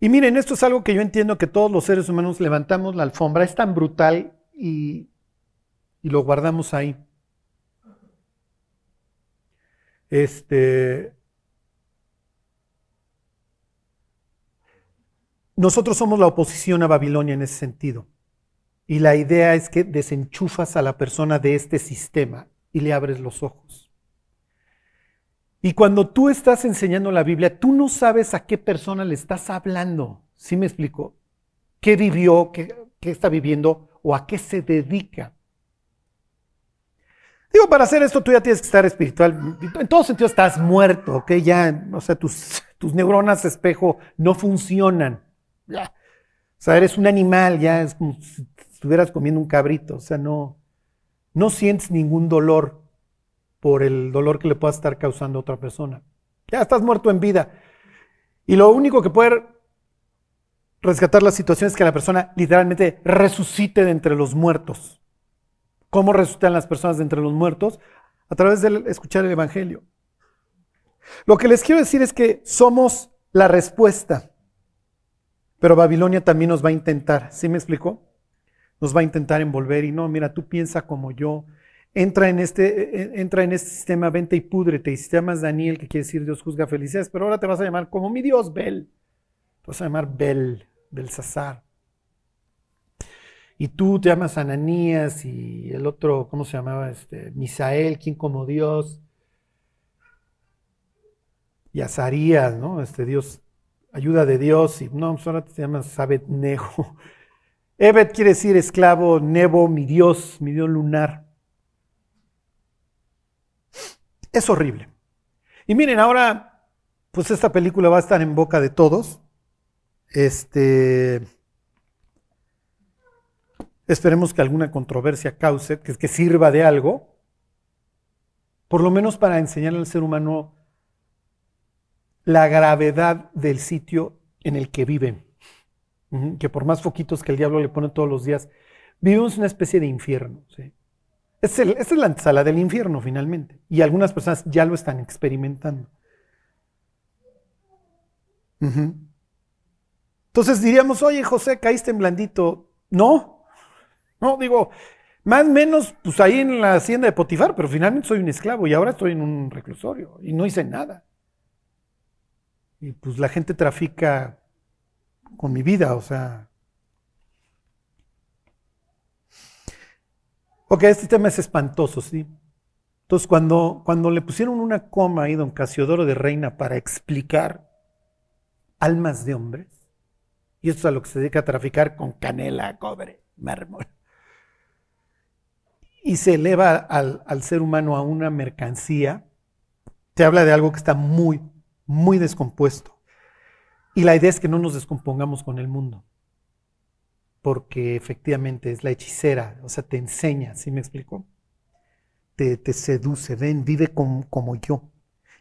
Y miren, esto es algo que yo entiendo que todos los seres humanos levantamos la alfombra, es tan brutal y, y lo guardamos ahí. Este, Nosotros somos la oposición a Babilonia en ese sentido. Y la idea es que desenchufas a la persona de este sistema y le abres los ojos. Y cuando tú estás enseñando la Biblia, tú no sabes a qué persona le estás hablando. ¿Sí me explico? ¿Qué vivió? ¿Qué, está viviendo? ¿O a qué se dedica? Digo, para hacer esto tú ya tienes que estar espiritual. En todo sentido estás muerto, ¿ok? Ya, o sea, tus, neuronas espejo no funcionan. Ya. O sea, eres un animal, ya es como si estuvieras comiendo un cabrito. O sea, no, no sientes ningún dolor por el dolor que le pueda estar causando a otra persona. Ya estás muerto en vida. Y lo único que puede rescatar la situación es que la persona literalmente resucite de entre los muertos. ¿Cómo resucitan las personas de entre los muertos? A través de escuchar el Evangelio. Lo que les quiero decir es que somos la respuesta. Pero Babilonia también nos va a intentar, ¿sí me explicó? Nos va a intentar envolver y no, mira, tú piensa como yo. Entra en este, e, e, entra en este sistema, vente y púdrete. Y si te llamas Daniel, que quiere decir Dios juzga felicidades, pero ahora te vas a llamar como mi Dios, Bel. Te vas a llamar Bel, Belsasar. Y tú te llamas Ananías y el otro, ¿cómo se llamaba? Este, Misael, quien como Dios. Y Azarías, ¿no? Este Dios ayuda de Dios, y no, solo te llamas Sabet Nejo. [LAUGHS] Evet quiere decir esclavo, Nebo, mi Dios, mi Dios lunar. Es horrible. Y miren, ahora, pues esta película va a estar en boca de todos. Este. Esperemos que alguna controversia cause, que, sirva de algo, por lo menos para enseñarle al ser humano la gravedad del sitio en el que viven. Que por más foquitos que el diablo le pone todos los días, vivimos una especie de infierno. Es esta es la sala del infierno finalmente. Y algunas personas ya lo están experimentando. Entonces diríamos, oye José, caíste en blandito. No, no, digo, más o menos, pues ahí en la hacienda de Potifar, pero finalmente soy un esclavo y ahora estoy en un reclusorio y no hice nada. Y pues la gente trafica con mi vida, o sea. Ok, este tema es espantoso, ¿sí? Entonces, cuando, cuando le pusieron una coma ahí, don Casiodoro de Reina, para explicar almas de hombres, y esto es a lo que se dedica a traficar con canela, cobre, mármol, y se eleva al, al ser humano a una mercancía, te habla de algo que está muy, muy descompuesto. Y la idea es que no nos descompongamos con el mundo, porque efectivamente es la hechicera, o sea, te enseña, ¿sí me explico? Te, seduce, ven, vive como, como yo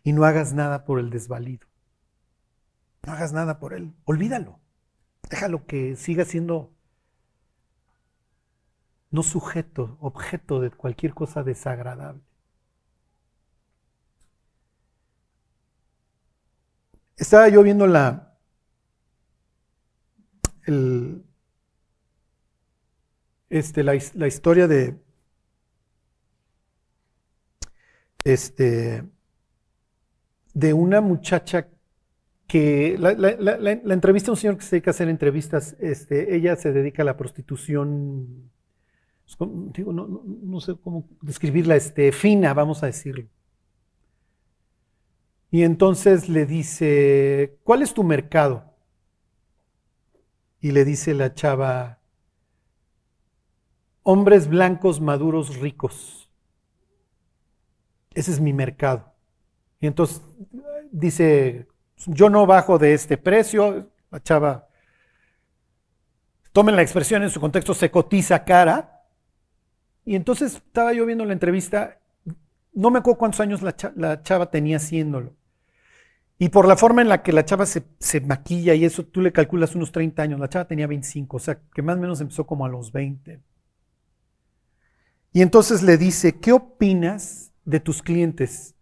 y no hagas nada por el desvalido. No hagas nada por él, olvídalo. Déjalo que siga siendo no sujeto, objeto de cualquier cosa desagradable. Estaba yo viendo la, este, la, la, historia de este, de una muchacha que la, entrevista a un señor que se dedica a hacer entrevistas, este, ella se dedica a la prostitución, digo, no, no, sé cómo describirla, este, fina, vamos a decirlo. Y entonces le dice, ¿cuál es tu mercado? Y le dice la chava, hombres blancos, maduros, ricos. Ese es mi mercado. Y entonces dice, yo no bajo de este precio. La chava, tomen la expresión en su contexto, se cotiza cara. Y entonces estaba yo viendo la entrevista, no me acuerdo cuántos años la chava, tenía haciéndolo. Y por la forma en la que la chava se, se, maquilla y eso, tú le calculas unos 30 años. La chava tenía 25, o sea, que más o menos empezó como a los 20. Y entonces le dice, ¿qué opinas de tus clientes?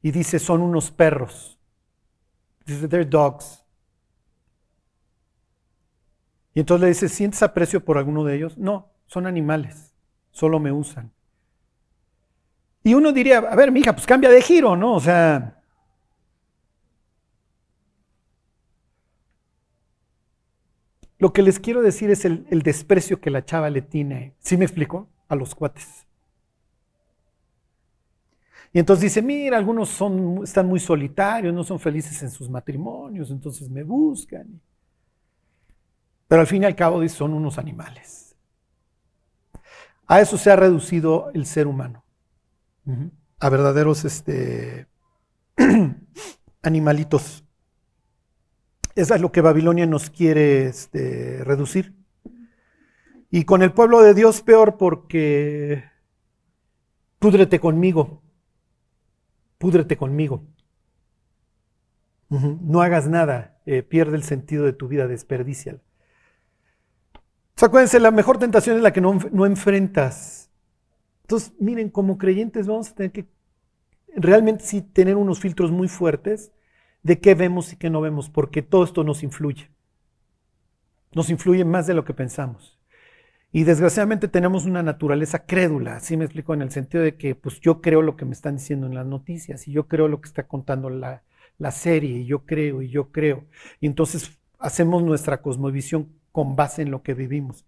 Y dice, son unos perros. Dice, they're dogs. Y entonces le dice, ¿sientes aprecio por alguno de ellos? No, son animales, solo me usan. Y uno diría, a ver, mija, pues cambia de giro, ¿no? O sea, lo que les quiero decir es el, el desprecio que la chava le tiene, ¿sí me explico? A los cuates. Y entonces dice, mira, algunos son, están muy solitarios, no son felices en sus matrimonios, entonces me buscan. Pero al fin y al cabo son unos animales. A eso se ha reducido el ser humano. A verdaderos este, [CLEARS THROAT] animalitos. Eso es lo que Babilonia nos quiere este, reducir. Y con el pueblo de Dios peor porque púdrete conmigo púdrete conmigo. No hagas nada, eh, pierde el sentido de tu vida, desperdíciala. acuérdense, la mejor tentación es la que no, no enfrentas. Entonces, miren, como creyentes vamos a tener que realmente sí tener unos filtros muy fuertes de qué vemos y qué no vemos, porque todo esto nos influye. Nos influye más de lo que pensamos. Y desgraciadamente tenemos una naturaleza crédula, así me explico, en el sentido de que pues yo creo lo que me están diciendo en las noticias y yo creo lo que está contando la, la serie y yo creo y yo creo. Y entonces hacemos nuestra cosmovisión con base en lo que vivimos.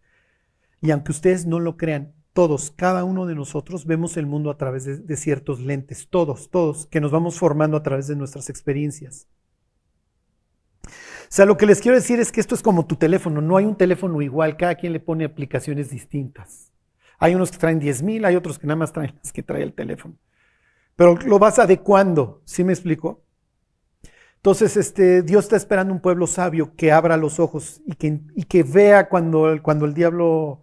Y aunque ustedes no lo crean, todos, cada uno de nosotros vemos el mundo a través de, de ciertos lentes, todos, todos, que nos vamos formando a través de nuestras experiencias. O sea, lo que les quiero decir es que esto es como tu teléfono, no hay un teléfono igual, cada quien le pone aplicaciones distintas. Hay unos que traen 10 mil, hay otros que nada más traen [LAUGHS] las que trae el teléfono. Pero lo vas adecuando, ¿sí me explico? Entonces, este, Dios está esperando un pueblo sabio que abra los ojos y que, y que vea cuando, cuando el diablo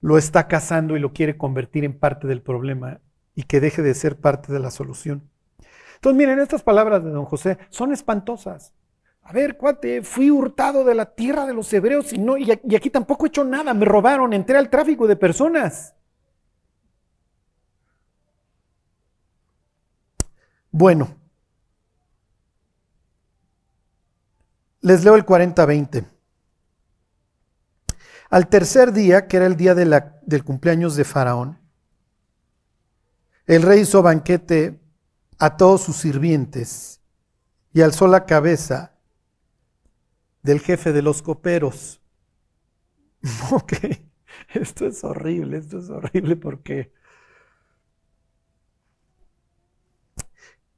lo está cazando y lo quiere convertir en parte del problema y que deje de ser parte de la solución. Entonces, miren, estas palabras de don José son espantosas. A ver, cuate, fui hurtado de la tierra de los hebreos y, no, y aquí tampoco he hecho nada, me robaron, entré al tráfico de personas. Bueno, les leo el 40-20. Al tercer día, que era el día del cumpleaños de Faraón, el rey hizo banquete a todos sus sirvientes y alzó la cabeza del jefe de los coperos. [LAUGHS] Ok, esto es horrible, esto es horrible porque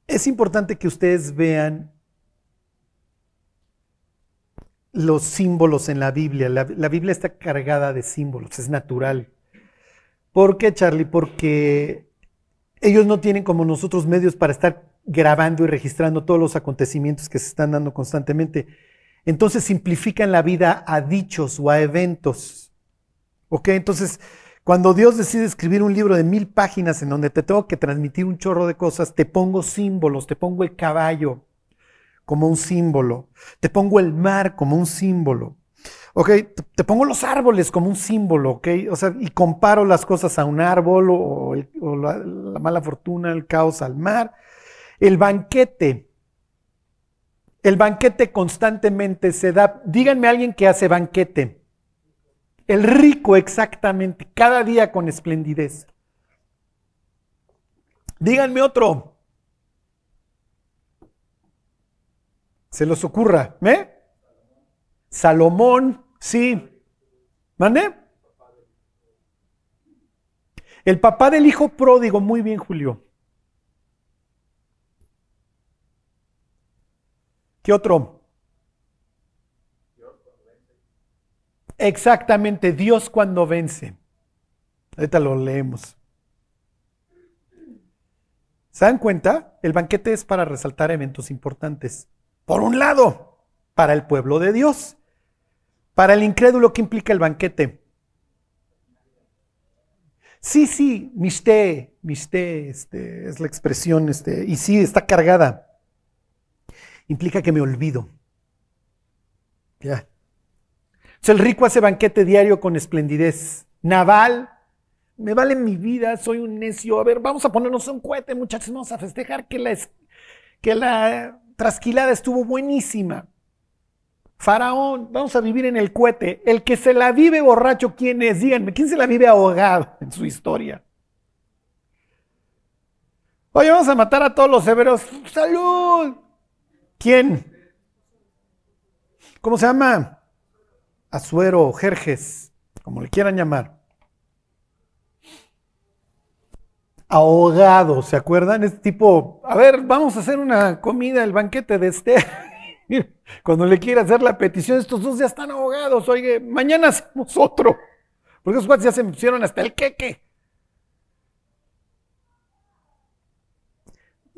es importante que ustedes vean los símbolos en la Biblia. La, Biblia está cargada de símbolos, es natural. ¿Por qué, Charlie? Porque ellos no tienen como nosotros medios para estar grabando y registrando todos los acontecimientos que se están dando constantemente. Entonces simplifican la vida a dichos o a eventos. ¿Ok? Entonces, cuando Dios decide escribir un libro de mil páginas en donde te tengo que transmitir un chorro de cosas, te pongo símbolos, te pongo el caballo como un símbolo, te pongo el mar como un símbolo. ¿ok? Te pongo los árboles como un símbolo, ¿ok? O sea, y comparo las cosas a un árbol o, la, la, mala fortuna, el caos al mar. El banquete. El banquete constantemente se da. Díganme a alguien que hace banquete. El rico exactamente, cada día con esplendidez. Díganme otro. Se los ocurra, ¿eh? Salomón, sí. ¿Mande? El papá del hijo pródigo, muy bien, Julio. ¿Qué otro? Exactamente, Dios cuando vence. Ahorita lo leemos. ¿Se dan cuenta? El banquete es para resaltar eventos importantes. Por un lado, para el pueblo de Dios. Para el incrédulo, ¿qué implica el banquete? Sí, sí, miste, miste, este, es la expresión, este, y sí, está cargada. Implica que me olvido. Ya. el rico hace banquete diario con esplendidez. Naval, me vale mi vida, soy un necio. A ver, vamos a ponernos un cohete, muchachos, vamos a festejar que la, que la trasquilada estuvo buenísima. Faraón, vamos a vivir en el cohete. El que se la vive borracho, ¿quién es? Díganme, ¿quién se la vive ahogado en su historia? Oye, vamos a matar a todos los severos. ¡Salud! ¿Quién? ¿Cómo se llama? Azuero, Jerjes, como le quieran llamar. Ahogado, ¿se acuerdan? Es tipo, a ver, vamos a hacer una comida, el banquete de Esther. [LAUGHS] Cuando le quiere hacer la petición, estos dos ya están ahogados. Oye, mañana hacemos otro. Porque esos cuates ya se pusieron hasta el queque.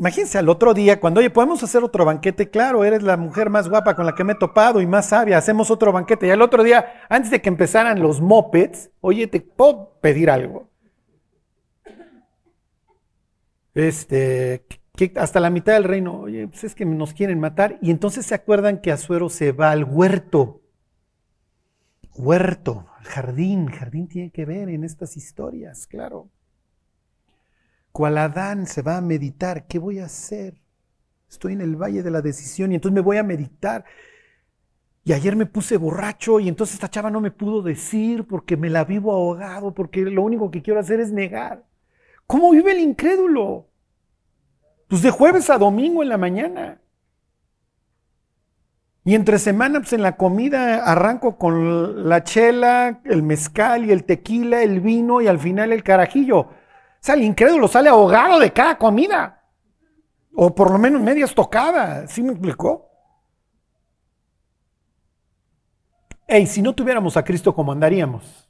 Imagínense al otro día, cuando, oye, podemos hacer otro banquete, claro, eres la mujer más guapa con la que me he topado y más sabia, hacemos otro banquete. Y al otro día, antes de que empezaran los mopeds, oye, te puedo pedir algo. Este, hasta la mitad del reino, oye, pues es que nos quieren matar. Y entonces se acuerdan que Azuero se va al huerto. Huerto, al jardín. Jardín tiene que ver en estas historias, claro. Cual Adán se va a meditar, ¿qué voy a hacer? Estoy en el valle de la decisión y entonces me voy a meditar. Y ayer me puse borracho y entonces esta chava no me pudo decir porque me la vivo ahogado, porque lo único que quiero hacer es negar. ¿Cómo vive el incrédulo? Pues de jueves a domingo en la mañana. Y entre semana, pues en la comida arranco con la chela, el mezcal y el tequila, el vino y al final el carajillo. El incrédulo sale ahogado de cada comida. O por lo menos medias tocadas. ¿Sí me explicó? Ey, si no tuviéramos a Cristo, ¿cómo andaríamos?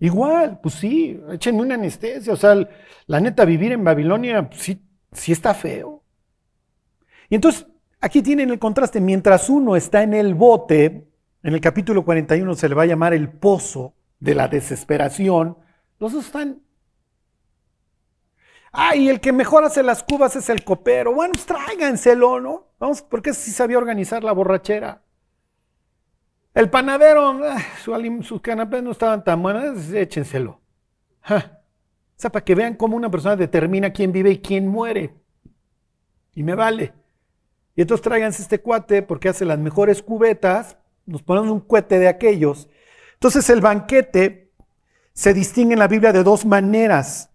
Igual, pues sí, échenme una anestesia. O sea, la neta, vivir en Babilonia pues sí, sí está feo. Y entonces, aquí tienen el contraste. Mientras uno está en el bote, en el capítulo 41 se le va a llamar el pozo de la desesperación, los dos están. Ay, el que mejor hace las cubas es el copero. Bueno, pues tráiganselo, ¿no? Vamos, porque si sabía organizar la borrachera. El panadero, ah, sus canapés no estaban tan buenas, échenselo. O sea, para que vean cómo una persona determina quién vive y quién muere. Y me vale. Y entonces tráiganse este cuate porque hace las mejores cubetas, nos ponemos un cuete de aquellos. Entonces el banquete se distingue en la Biblia de dos maneras.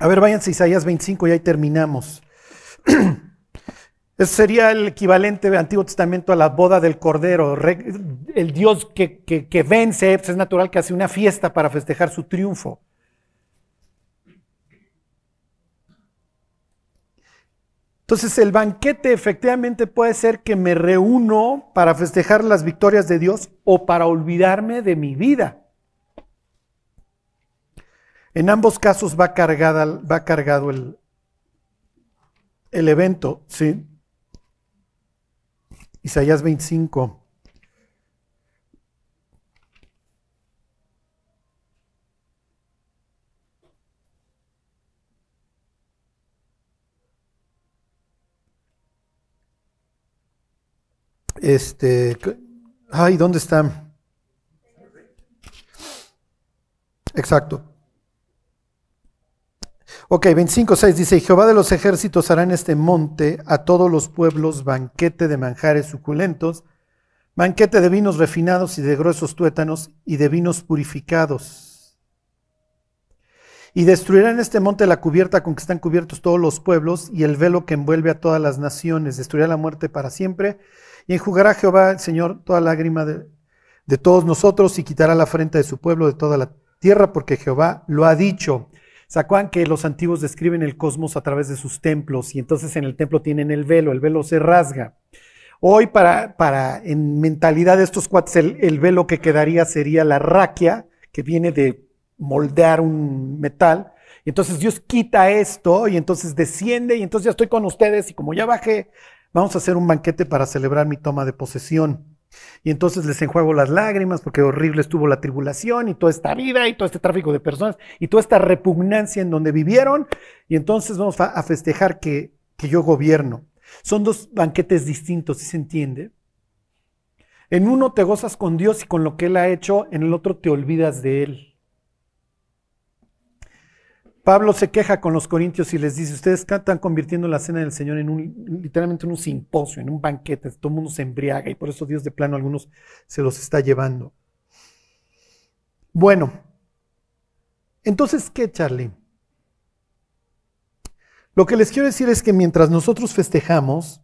A ver, váyanse a Isaías 25 y ahí terminamos. [CLEARS THROAT] Ese sería el equivalente del Antiguo Testamento a la boda del Cordero. El Dios que, que vence, pues, es natural que hace una fiesta para festejar su triunfo. Entonces el banquete efectivamente puede ser que me reúno para festejar las victorias de Dios o para olvidarme de mi vida. En ambos casos va, cargada, va cargado el, el evento, ¿sí? Isaías 25. Este, ay, ¿dónde está? Exacto. Ok, 25.6 dice, Jehová de los ejércitos hará en este monte a todos los pueblos banquete de manjares suculentos, banquete de vinos refinados y de gruesos tuétanos y de vinos purificados. Y destruirá en este monte la cubierta con que están cubiertos todos los pueblos y el velo que envuelve a todas las naciones. Destruirá la muerte para siempre y enjugará Jehová, el Señor, toda lágrima de, de todos nosotros y quitará la frente de su pueblo de toda la tierra porque Jehová lo ha dicho. ¿Se que los antiguos describen el cosmos a través de sus templos y entonces en el templo tienen el velo, el velo se rasga? Hoy para, para en mentalidad de estos cuates el, velo que quedaría sería la raquia, que viene de moldear un metal. Y entonces Dios quita esto y entonces desciende y entonces ya estoy con ustedes y como ya bajé, vamos a hacer un banquete para celebrar mi toma de posesión. Y entonces les enjuago las lágrimas porque horrible estuvo la tribulación y toda esta vida y todo este tráfico de personas y toda esta repugnancia en donde vivieron. Y entonces vamos a festejar que, que yo gobierno. Son dos banquetes distintos, ¿sí se entiende? En uno te gozas con Dios y con lo que Él ha hecho, en el otro te olvidas de Él. Pablo se queja con los corintios y les dice, ustedes están convirtiendo la cena del Señor en un, literalmente en un simposio, en un banquete, todo el mundo se embriaga y por eso Dios de plano a algunos se los está llevando. Bueno, entonces, ¿qué, Charlie? Lo que les quiero decir es que mientras nosotros festejamos,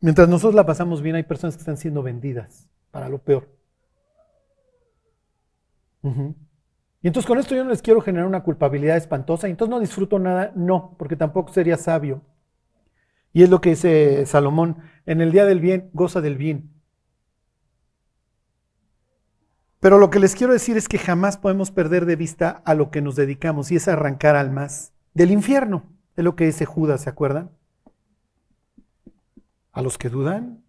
mientras nosotros la pasamos bien, hay personas que están siendo vendidas para lo peor. Entonces con esto yo no les quiero generar una culpabilidad espantosa, y entonces no disfruto nada, no, porque tampoco sería sabio. Y es lo que dice Salomón, en el día del bien, goza del bien. Pero lo que les quiero decir es que jamás podemos perder de vista a lo que nos dedicamos, y es arrancar almas del infierno. Es lo que dice Judas, ¿se acuerdan? A los que dudan,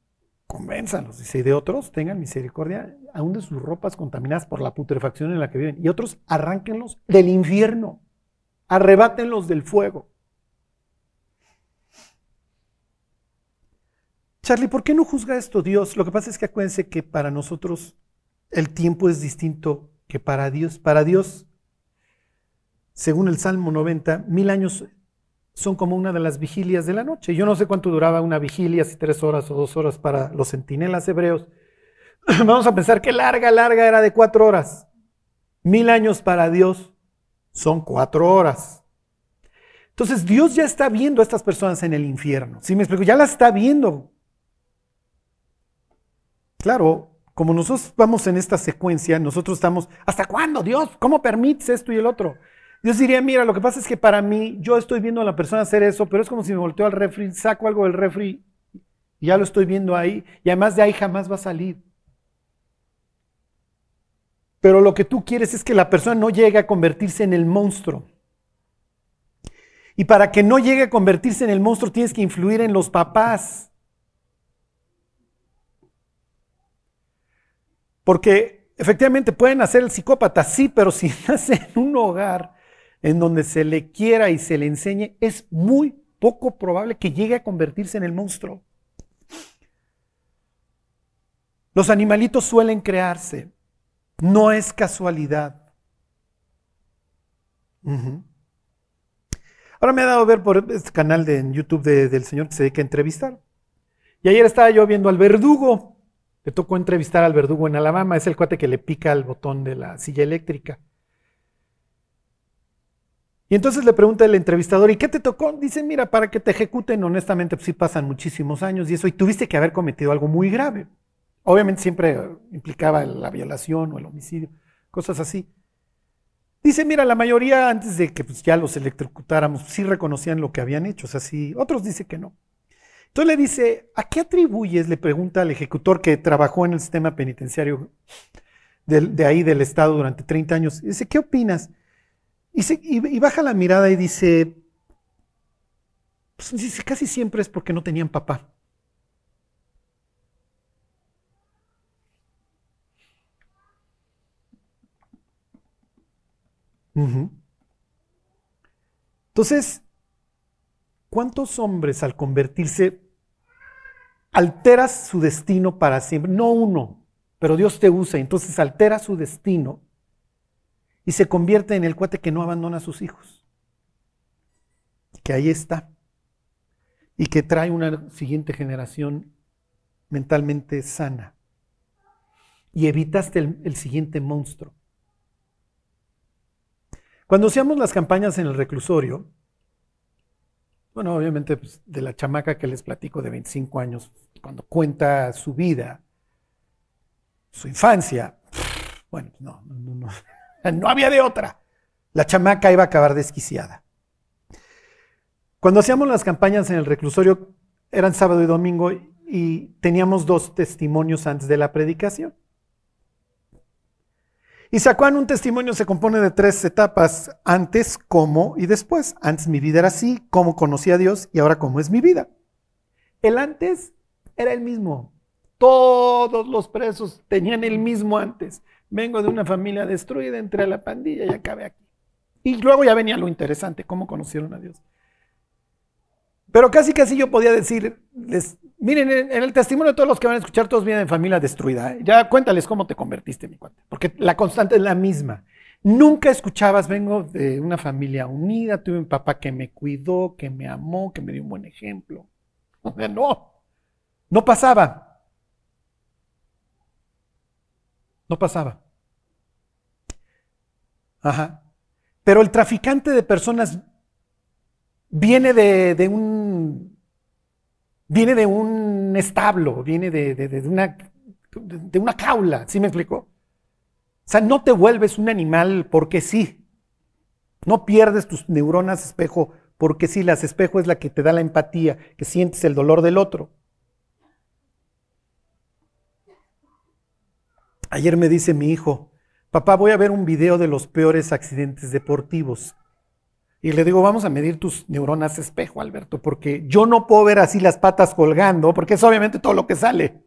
convénzalos. Dice, y de otros tengan misericordia, aún de sus ropas contaminadas por la putrefacción en la que viven. Y otros arránquenlos del infierno, arrebátenlos del fuego. Charlie, ¿por qué no juzga esto Dios? Lo que pasa es que acuérdense que para nosotros el tiempo es distinto que para Dios. Para Dios, según el Salmo 90, mil años son como una de las vigilias de la noche. Yo no sé cuánto duraba una vigilia, si tres horas o dos horas para los centinelas hebreos. [CLEARS THROAT] Vamos a pensar que larga, larga era de cuatro horas. Mil años para Dios son cuatro horas. Entonces Dios ya está viendo a estas personas en el infierno. ¿Sí me explico? Ya las está viendo. Claro, como nosotros vamos en esta secuencia, nosotros estamos, ¿hasta cuándo Dios? ¿Cómo permites esto y el otro? Dios diría, mira, lo que pasa es que para mí, yo estoy viendo a la persona hacer eso, pero es como si me volteo al refri, saco algo del refri y ya lo estoy viendo ahí, y además de ahí jamás va a salir. Pero lo que tú quieres es que la persona no llegue a convertirse en el monstruo. Y para que no llegue a convertirse en el monstruo tienes que influir en los papás. Porque efectivamente pueden hacer el psicópata, sí, pero si [LAUGHS] nace en un hogar en donde se le quiera y se le enseñe, es muy poco probable que llegue a convertirse en el monstruo. Los animalitos suelen crearse, no es casualidad. Ahora me ha dado a ver por este canal de en YouTube del señor que se dedica a entrevistar. Y ayer estaba yo viendo al verdugo. Le tocó entrevistar al verdugo en Alabama. Es el cuate que le pica el botón de la silla eléctrica. Y entonces le pregunta el entrevistador, ¿y qué te tocó? Dice, mira, para que te ejecuten, honestamente, pues sí pasan muchísimos años y eso, y tuviste que haber cometido algo muy grave. Obviamente siempre implicaba la violación o el homicidio, cosas así. Dice, mira, la mayoría antes de que pues, ya los electrocutáramos, sí reconocían lo que habían hecho, o sea, otros dicen que no. Entonces le dice, ¿a qué atribuyes? Le pregunta al ejecutor que trabajó en el sistema penitenciario de, de ahí del Estado durante 30 años. Dice, ¿qué opinas? Y, baja la mirada y dice, pues, dice, casi siempre es porque no tenían papá. Entonces, ¿cuántos hombres al convertirse alteras su destino para siempre? No uno, pero Dios te usa, entonces altera su destino y se convierte en el cuate que no abandona a sus hijos. Que ahí está. Y que trae una siguiente generación mentalmente sana. Y evitaste el, siguiente monstruo. Cuando hacíamos las campañas en el reclusorio, bueno, obviamente pues, de la chamaca que les platico de 25 años, cuando cuenta su vida, su infancia, bueno, no, no, no, [LAUGHS] no había de otra. La chamaca iba a acabar desquiciada. Cuando hacíamos las campañas en el reclusorio, eran sábado y domingo y teníamos dos testimonios antes de la predicación. Y Sacuán, un testimonio se compone de tres etapas, antes, cómo y después. Antes mi vida era así, cómo conocí a Dios y ahora cómo es mi vida. El antes era el mismo. Todos los presos tenían el mismo antes. Vengo de una familia destruida, entré a la pandilla y acabé aquí. Y luego ya venía lo interesante, cómo conocieron a Dios. Pero casi casi yo podía decirles, miren, en el testimonio de todos los que van a escuchar, todos vienen de familia destruida. ¿eh? Ya cuéntales cómo te convertiste, mi cuate. Porque la constante es la misma. Nunca escuchabas, vengo de una familia unida, tuve un papá que me cuidó, que me amó, que me dio un buen ejemplo. [LAUGHS] No, no pasaba. No pasaba. Ajá. Pero el traficante de personas viene de, un. Viene de un establo, viene de, una, de una caula, ¿sí me explicó? O sea, no te vuelves un animal porque sí. No pierdes tus neuronas espejo porque sí, las espejo es la que te da la empatía, que sientes el dolor del otro. Ayer me dice mi hijo, papá, voy a ver un video de los peores accidentes deportivos. Y le digo, vamos a medir tus neuronas espejo, Alberto, porque yo no puedo ver así las patas colgando, porque es obviamente todo lo que sale.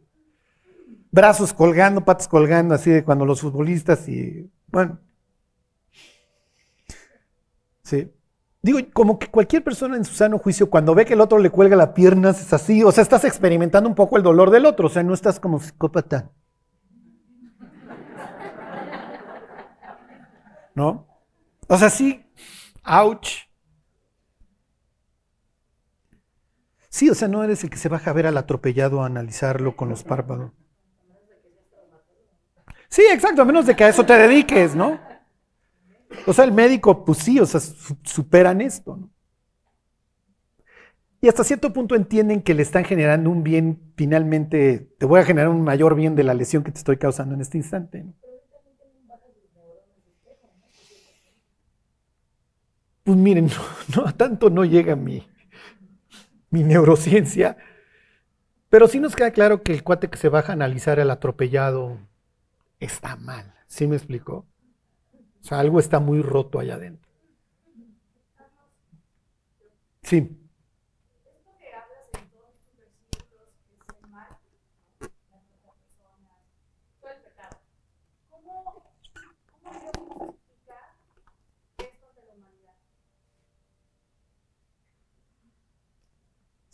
Brazos colgando, patas colgando, así de cuando los futbolistas y, bueno. Sí. Digo, como que cualquier persona en su sano juicio, cuando ve que el otro le cuelga la pierna, es así, o sea, estás experimentando un poco el dolor del otro, o sea, no estás como psicópata. ¿no? O sea, sí, ouch. Sí, o sea, no eres el que se baja a ver al atropellado a analizarlo con los párpados. Sí, exacto, a menos de que a eso te dediques, ¿no? O sea, el médico, pues sí, o sea, superan esto, ¿no? Y hasta cierto punto entienden que le están generando un bien, finalmente, te voy a generar un mayor bien de la lesión que te estoy causando en este instante. ¿no? Pues miren, [LAUGHS] no, a tanto no llega mi, mi neurociencia, pero sí nos queda claro que el cuate que se baja a analizar el atropellado está mal. ¿Sí me explicó? O sea, algo está muy roto allá adentro. Sí.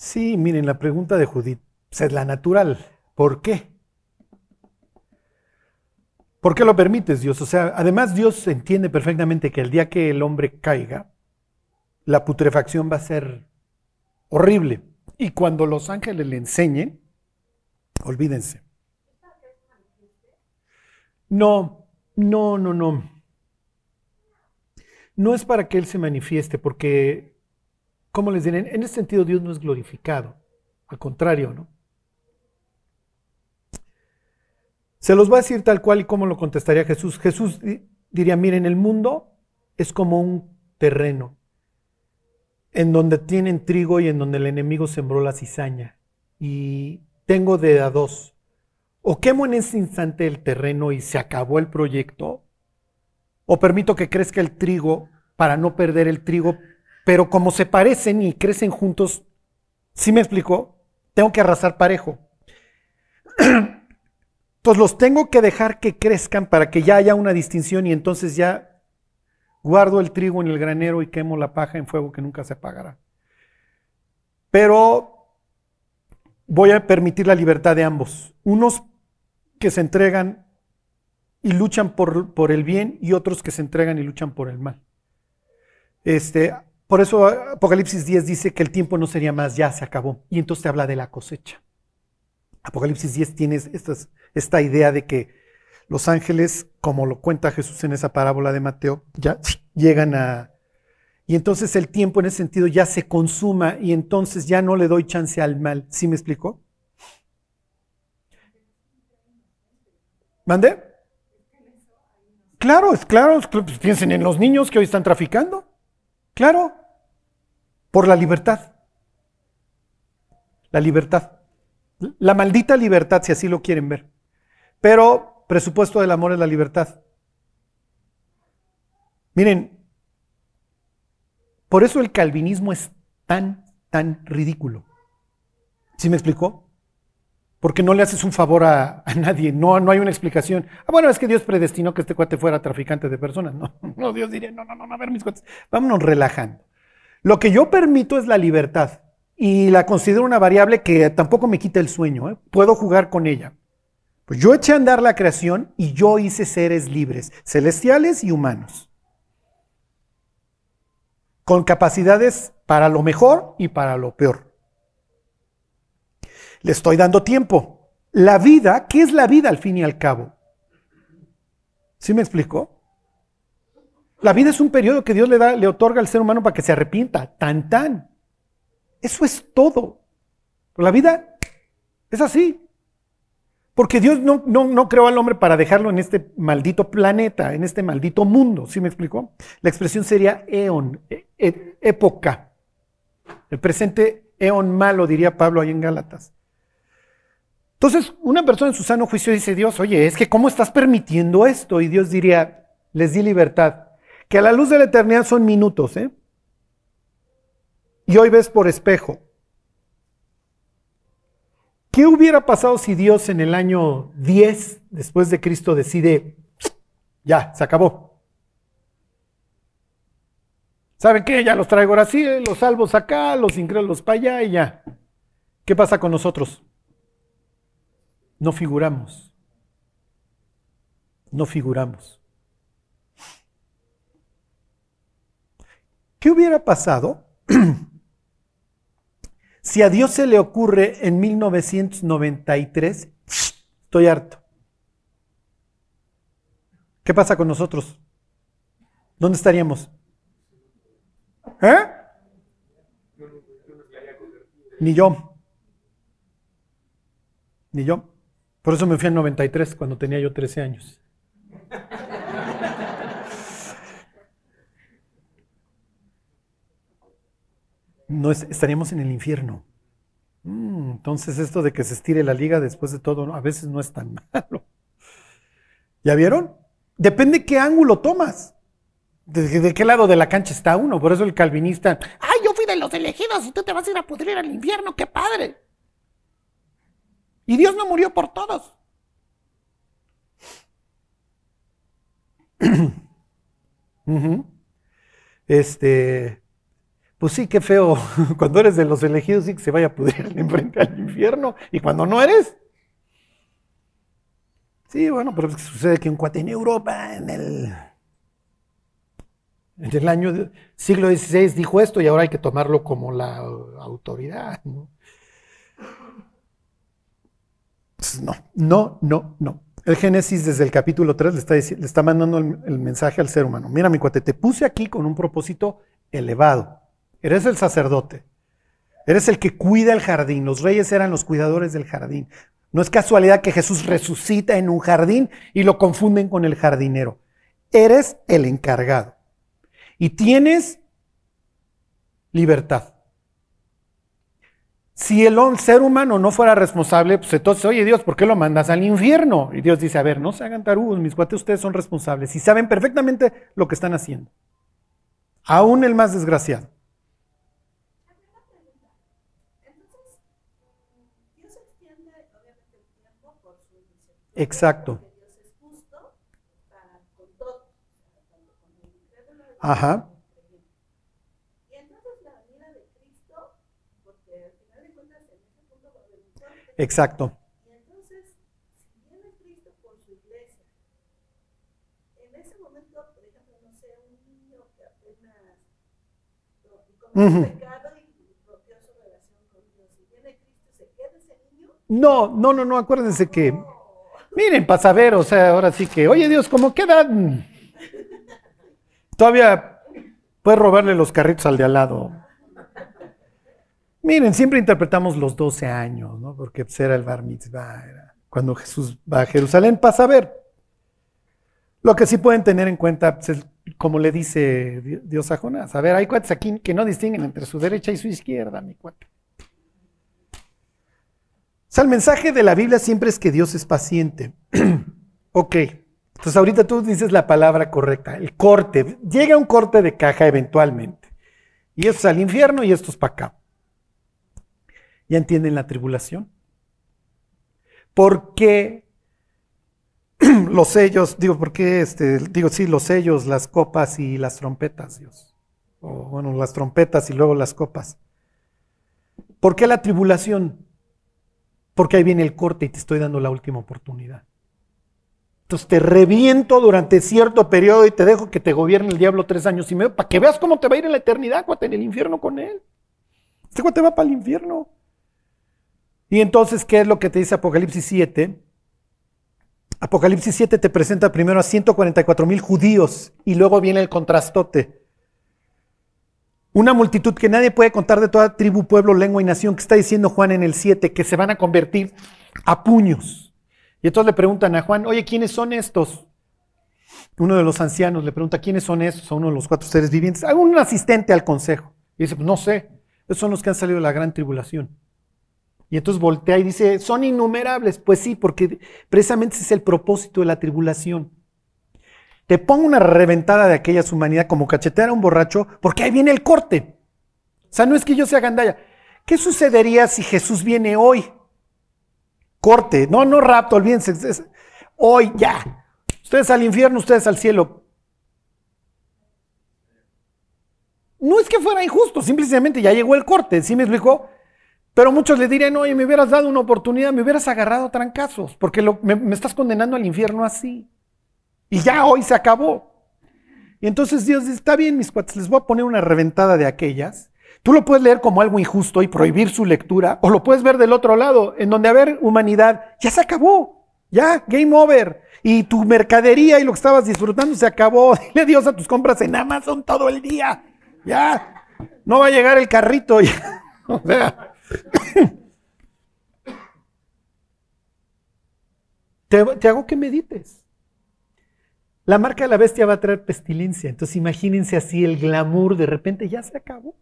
Sí, miren, la pregunta de Judith es la natural. ¿Por qué? ¿Por qué lo permites, Dios? O sea, además Dios entiende perfectamente que el día que el hombre caiga, la putrefacción va a ser horrible. Y cuando los ángeles le enseñen, olvídense. No, no, no, no. No es para que Él se manifieste, porque, como les diré, en ese sentido Dios no es glorificado. Al contrario, ¿no? Se los va a decir tal cual y como lo contestaría Jesús. Jesús diría, miren, el mundo es como un terreno en donde tienen trigo y en donde el enemigo sembró la cizaña. Y tengo de a dos. O quemo en ese instante el terreno y se acabó el proyecto, o permito que crezca el trigo para no perder el trigo, pero como se parecen y crecen juntos, ¿sí me explicó? Tengo que arrasar parejo. [CLEARS THROAT] Entonces los tengo que dejar que crezcan para que ya haya una distinción y entonces ya guardo el trigo en el granero y quemo la paja en fuego que nunca se apagará. Pero voy a permitir la libertad de ambos. Unos que se entregan y luchan por, por, el bien y otros que se entregan y luchan por el mal. Este, por eso Apocalipsis 10 dice que el tiempo no sería más, ya se acabó. Y entonces te habla de la cosecha. Apocalipsis 10 tiene esta, idea de que los ángeles, como lo cuenta Jesús en esa parábola de Mateo, ya llegan a... Y entonces el tiempo en ese sentido ya se consuma y entonces ya no le doy chance al mal. ¿Sí me explicó? ¿Mande? Claro, es claro, pues piensen en los niños que hoy están traficando. Claro, por la libertad. La libertad. La maldita libertad, si así lo quieren ver. Pero presupuesto del amor es la libertad. Miren, por eso el calvinismo es tan, tan ridículo. ¿Sí me explicó? Porque no le haces un favor a, nadie, no, no hay una explicación. Ah, bueno, es que Dios predestinó que este cuate fuera traficante de personas. No, [LAUGHS] no, Dios diría, no, no, no, a ver mis cuates, vámonos relajando. Lo que yo permito es la libertad y la considero una variable que tampoco me quita el sueño, ¿eh? puedo jugar con ella. Pues yo eché a andar la creación y yo hice seres libres, celestiales y humanos, con capacidades para lo mejor y para lo peor. Le estoy dando tiempo. La vida, ¿qué es la vida al fin y al cabo? ¿Sí me explicó? La vida es un periodo que Dios le da, le otorga al ser humano para que se arrepienta, tan tan. Eso es todo. La vida es así. Porque Dios no, no, creó al hombre para dejarlo en este maldito planeta, en este maldito mundo. ¿Sí me explicó? La expresión sería eon, e, e, época. El presente eon malo, diría Pablo ahí en Gálatas. Entonces, una persona en su sano juicio dice, Dios, oye, es que ¿cómo estás permitiendo esto? Y Dios diría, les di libertad. Que a la luz de la eternidad son minutos, ¿eh? y hoy ves por espejo. ¿Qué hubiera pasado si Dios en el año 10 después de Cristo decide, ya, se acabó? ¿Saben qué? Ya los traigo ahora sí, eh, los salvos acá, los incrédulos para allá y ya. ¿Qué pasa con nosotros? No figuramos. No figuramos. ¿Qué hubiera pasado [CLEARS THROAT] Si a Dios se le ocurre en 1993, estoy harto. ¿Qué pasa con nosotros? ¿Dónde estaríamos? ¿Eh? Ni yo. Ni yo. Por eso me fui en 93, cuando tenía yo 13 años. no estaríamos en el infierno. Mm, entonces esto de que se estire la liga después de todo, a veces no es tan [LAUGHS] malo. ¿Ya vieron? Depende qué ángulo tomas. ¿De, qué lado de la cancha está uno? Por eso el calvinista, ¡ay, yo fui de los elegidos y tú te vas a ir a pudrir al infierno! ¡Qué padre! Y Dios no murió por todos. [CLEARS THROAT] Este, Pues sí, qué feo. [LAUGHS] Cuando eres de los elegidos, sí que se vaya a pudrir enfrente al infierno. Y cuando no eres. Sí, bueno, pero sucede que un cuate en Europa, en el, en el año siglo XVI, dijo esto y ahora hay que tomarlo como la autoridad. ¿no? Pues no, no, no, no. El Génesis desde el capítulo 3 le está, le está mandando el, el mensaje al ser humano. Mira, mi cuate, te puse aquí con un propósito elevado. Eres el sacerdote. Eres el que cuida el jardín. Los reyes eran los cuidadores del jardín. No es casualidad que Jesús resucita en un jardín y lo confunden con el jardinero. Eres el encargado. Y tienes libertad. Si el ser humano no fuera responsable, pues entonces, oye Dios, ¿por qué lo mandas al infierno? Y Dios dice, a ver, no se hagan tarugos, mis cuates, ustedes son responsables y saben perfectamente lo que están haciendo. Aún el más desgraciado. Exacto. Ajá. Exacto. Y entonces, si viene Cristo por su iglesia, en ese momento, por ejemplo, no sé, un niño que apenas cometió Ujú. pecado y rompió su relación con Dios, si viene Cristo, ¿se queda niño? No, no, no, no, acuérdense que, miren, para saber, o sea, ahora sí que, oye Dios, ¿cómo quedan? [LAUGHS] Todavía puedes robarle los carritos al de al lado. Miren, siempre interpretamos los 12 años, ¿no? Porque pues, era el bar mitzvah, era cuando Jesús va a Jerusalén para saber. Lo que sí pueden tener en cuenta, pues, es como le dice Di- Dios a Jonás. A ver, hay cuates aquí que no distinguen entre su derecha y su izquierda, mi cuate. O sea, el mensaje de la Biblia siempre es que Dios es paciente. [CLEARS THROAT] ok, entonces ahorita tú dices la palabra correcta, el corte. Llega un corte de caja eventualmente. Y esto es al infierno y esto es para acá. ¿Ya entienden la tribulación? ¿Por qué [CLEARS THROAT] los sellos, digo, por qué, este, digo, sí, los sellos, las copas y las trompetas, Dios? O bueno, las trompetas y luego las copas. ¿Por qué la tribulación? Porque ahí viene el corte y te estoy dando la última oportunidad. Entonces te reviento durante cierto periodo y te dejo que te gobierne el diablo tres años y medio para que veas cómo te va a ir en la eternidad, cuate, en el infierno con él. Este cuate va para el infierno. Y entonces, ¿qué es lo que te dice Apocalipsis 7? Apocalipsis 7 te presenta primero a 144 mil judíos y luego viene el contrastote. Una multitud que nadie puede contar de toda tribu, pueblo, lengua y nación, que está diciendo Juan en el 7, que se van a convertir a puños. Y entonces le preguntan a Juan, oye, ¿quiénes son estos? Uno de los ancianos le pregunta, ¿quiénes son estos? A uno de los cuatro seres vivientes. A un asistente al consejo. Y dice, pues no sé, esos son los que han salido de la gran tribulación. Y entonces voltea y dice, son innumerables. Pues sí, porque precisamente ese es el propósito de la tribulación. Te pongo una reventada de aquellas humanidad como cachetear a un borracho, porque ahí viene el corte. O sea, no es que yo sea gandalla. ¿Qué sucedería si Jesús viene hoy? Corte, no, no rapto, olvídense. es- hoy ya. Ustedes al infierno, ustedes al cielo. No es que fuera injusto, simplemente ya llegó el corte, ¿sí me explicó? Pero muchos le dirían, oye, me hubieras dado una oportunidad, me hubieras agarrado trancazos, porque me, estás condenando al infierno así. Y ya hoy se acabó. Y entonces Dios dice, está bien, mis cuates, les voy a poner una reventada de aquellas. Tú lo puedes leer como algo injusto y prohibir su lectura, o lo puedes ver del otro lado, en donde, a ver, humanidad, ya se acabó. Ya, game over. Y tu mercadería y lo que estabas disfrutando se acabó. [LAUGHS] Dile adiós a tus compras en Amazon todo el día. Ya. No va a llegar el carrito. ya. [LAUGHS] O sea. [COUGHS] Te, hago que medites. La marca de la bestia va a traer pestilencia. Entonces imagínense así el glamour, de repente ya se acabó.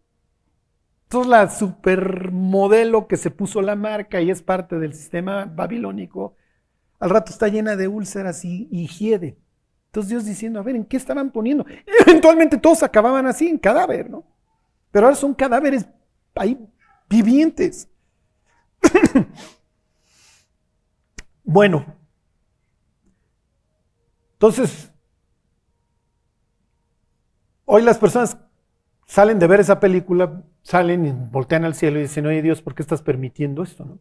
Entonces la supermodelo que se puso la marca y es parte del sistema babilónico, al rato está llena de úlceras y, y hiede. Entonces Dios diciendo, a ver, ¿en qué estaban poniendo? [LAUGHS] Eventualmente todos acababan así, en cadáver, ¿no? Pero ahora son cadáveres ahí vivientes. [COUGHS] bueno, entonces, hoy las personas salen de ver esa película, salen y voltean al cielo y dicen, oye Dios, ¿por qué estás permitiendo esto?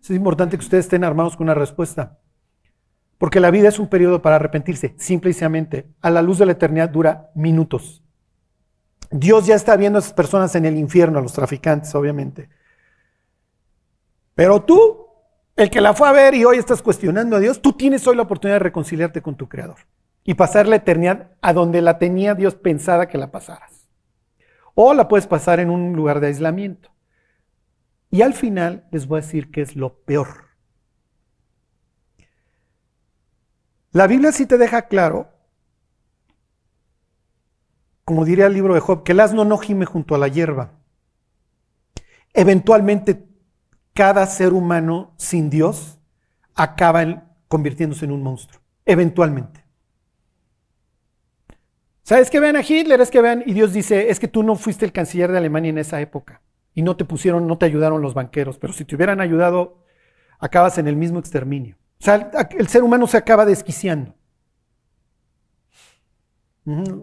Es importante que ustedes estén armados con una respuesta. Porque la vida es un periodo para arrepentirse, simple y. A la luz de la eternidad dura minutos. Dios ya está viendo a esas personas en el infierno, a los traficantes, obviamente. Pero tú, el que la fue a ver y hoy estás cuestionando a Dios, tú tienes hoy la oportunidad de reconciliarte con tu Creador y pasar la eternidad a donde la tenía Dios pensada que la pasaras. O la puedes pasar en un lugar de aislamiento. Y al final les voy a decir que es lo peor. La Biblia sí te deja claro, como diría el libro de Job, que el asno no gime junto a la hierba. Eventualmente cada ser humano sin Dios acaba convirtiéndose en un monstruo. Eventualmente. ¿Sabes que vean a Hitler? Es que vean, y Dios dice, es que tú no fuiste el canciller de Alemania en esa época y no te pusieron, no te ayudaron los banqueros, pero si te hubieran ayudado, acabas en el mismo exterminio. O sea, el, ser humano se acaba desquiciando.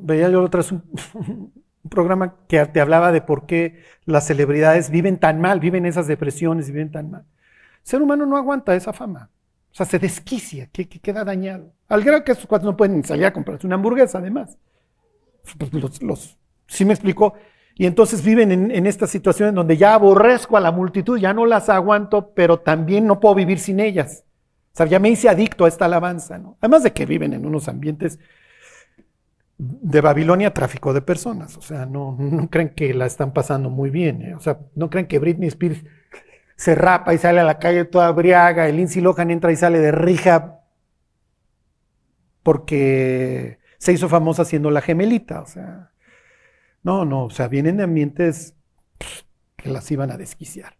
Veía yo otra vez un, [LAUGHS] programa que te hablaba de por qué las celebridades viven tan mal, viven esas depresiones, viven tan mal. El ser humano no aguanta esa fama. O sea, se desquicia, que, queda dañado. Al grado que esos cuatro no pueden salir a comprarse una hamburguesa, además. Pues, los, ¿Sí me explicó? Y entonces viven en, en esta situación en donde ya aborrezco a la multitud, ya no las aguanto, pero también no puedo vivir sin ellas. O sea, ya me hice adicto a esta alabanza, ¿no? Además de que viven en unos ambientes de Babilonia, tráfico de personas. O sea, no, no creen que la están pasando muy bien. ¿eh? O sea, no creen que Britney Spears se rapa y sale a la calle toda briaga, el Lindsay Lohan entra y sale de rija porque se hizo famosa siendo la gemelita. O sea, no, no, o sea, vienen de ambientes que las iban a desquiciar.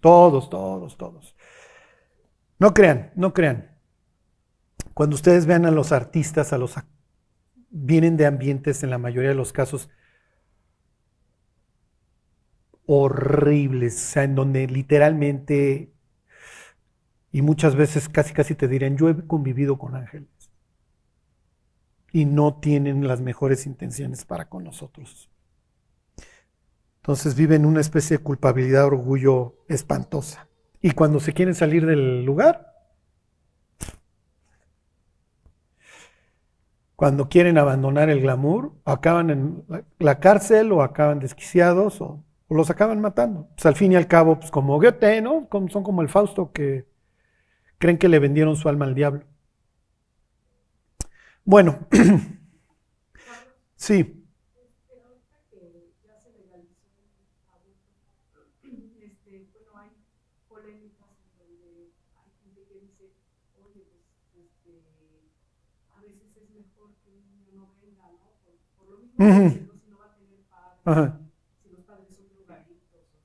Todos, todos, todos. No crean, no crean. Cuando ustedes vean a los artistas, a los vienen de ambientes en la mayoría de los casos horribles, o sea, en donde literalmente y muchas veces casi casi te dirán, yo he convivido con ángeles y no tienen las mejores intenciones para con nosotros. Entonces viven una especie de culpabilidad, orgullo espantosa. Y cuando se quieren salir del lugar, cuando quieren abandonar el glamour, acaban en la cárcel o acaban desquiciados o, los acaban matando. Pues al fin y al cabo, pues como Goethe, ¿no? son como el Fausto que creen que le vendieron su alma al diablo. Bueno, [CLEARS THROAT] sí.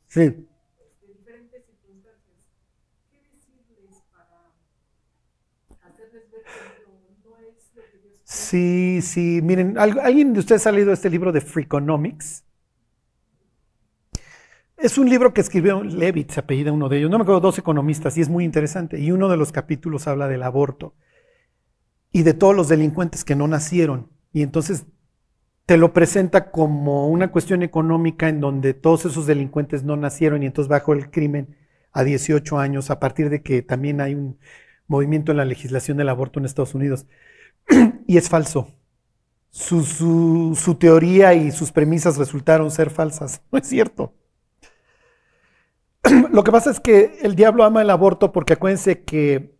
Sí. Sí, sí. Miren, ¿alguien de ustedes ha leído este libro de Freakonomics? Es un libro que escribió Levitt, se apellida uno de ellos. No me acuerdo, dos economistas, y es muy interesante. Y uno de los capítulos habla del aborto y de todos los delincuentes que no nacieron. Y entonces te lo presenta como una cuestión económica en donde todos esos delincuentes no nacieron y entonces bajo el crimen a 18 años, a partir de que también hay un movimiento en la legislación del aborto en Estados Unidos. [CLEARS THROAT] y es falso. Su, su, teoría y sus premisas resultaron ser falsas. [LAUGHS] No es cierto. [CLEARS THROAT] Lo que pasa es que el diablo ama el aborto porque acuérdense que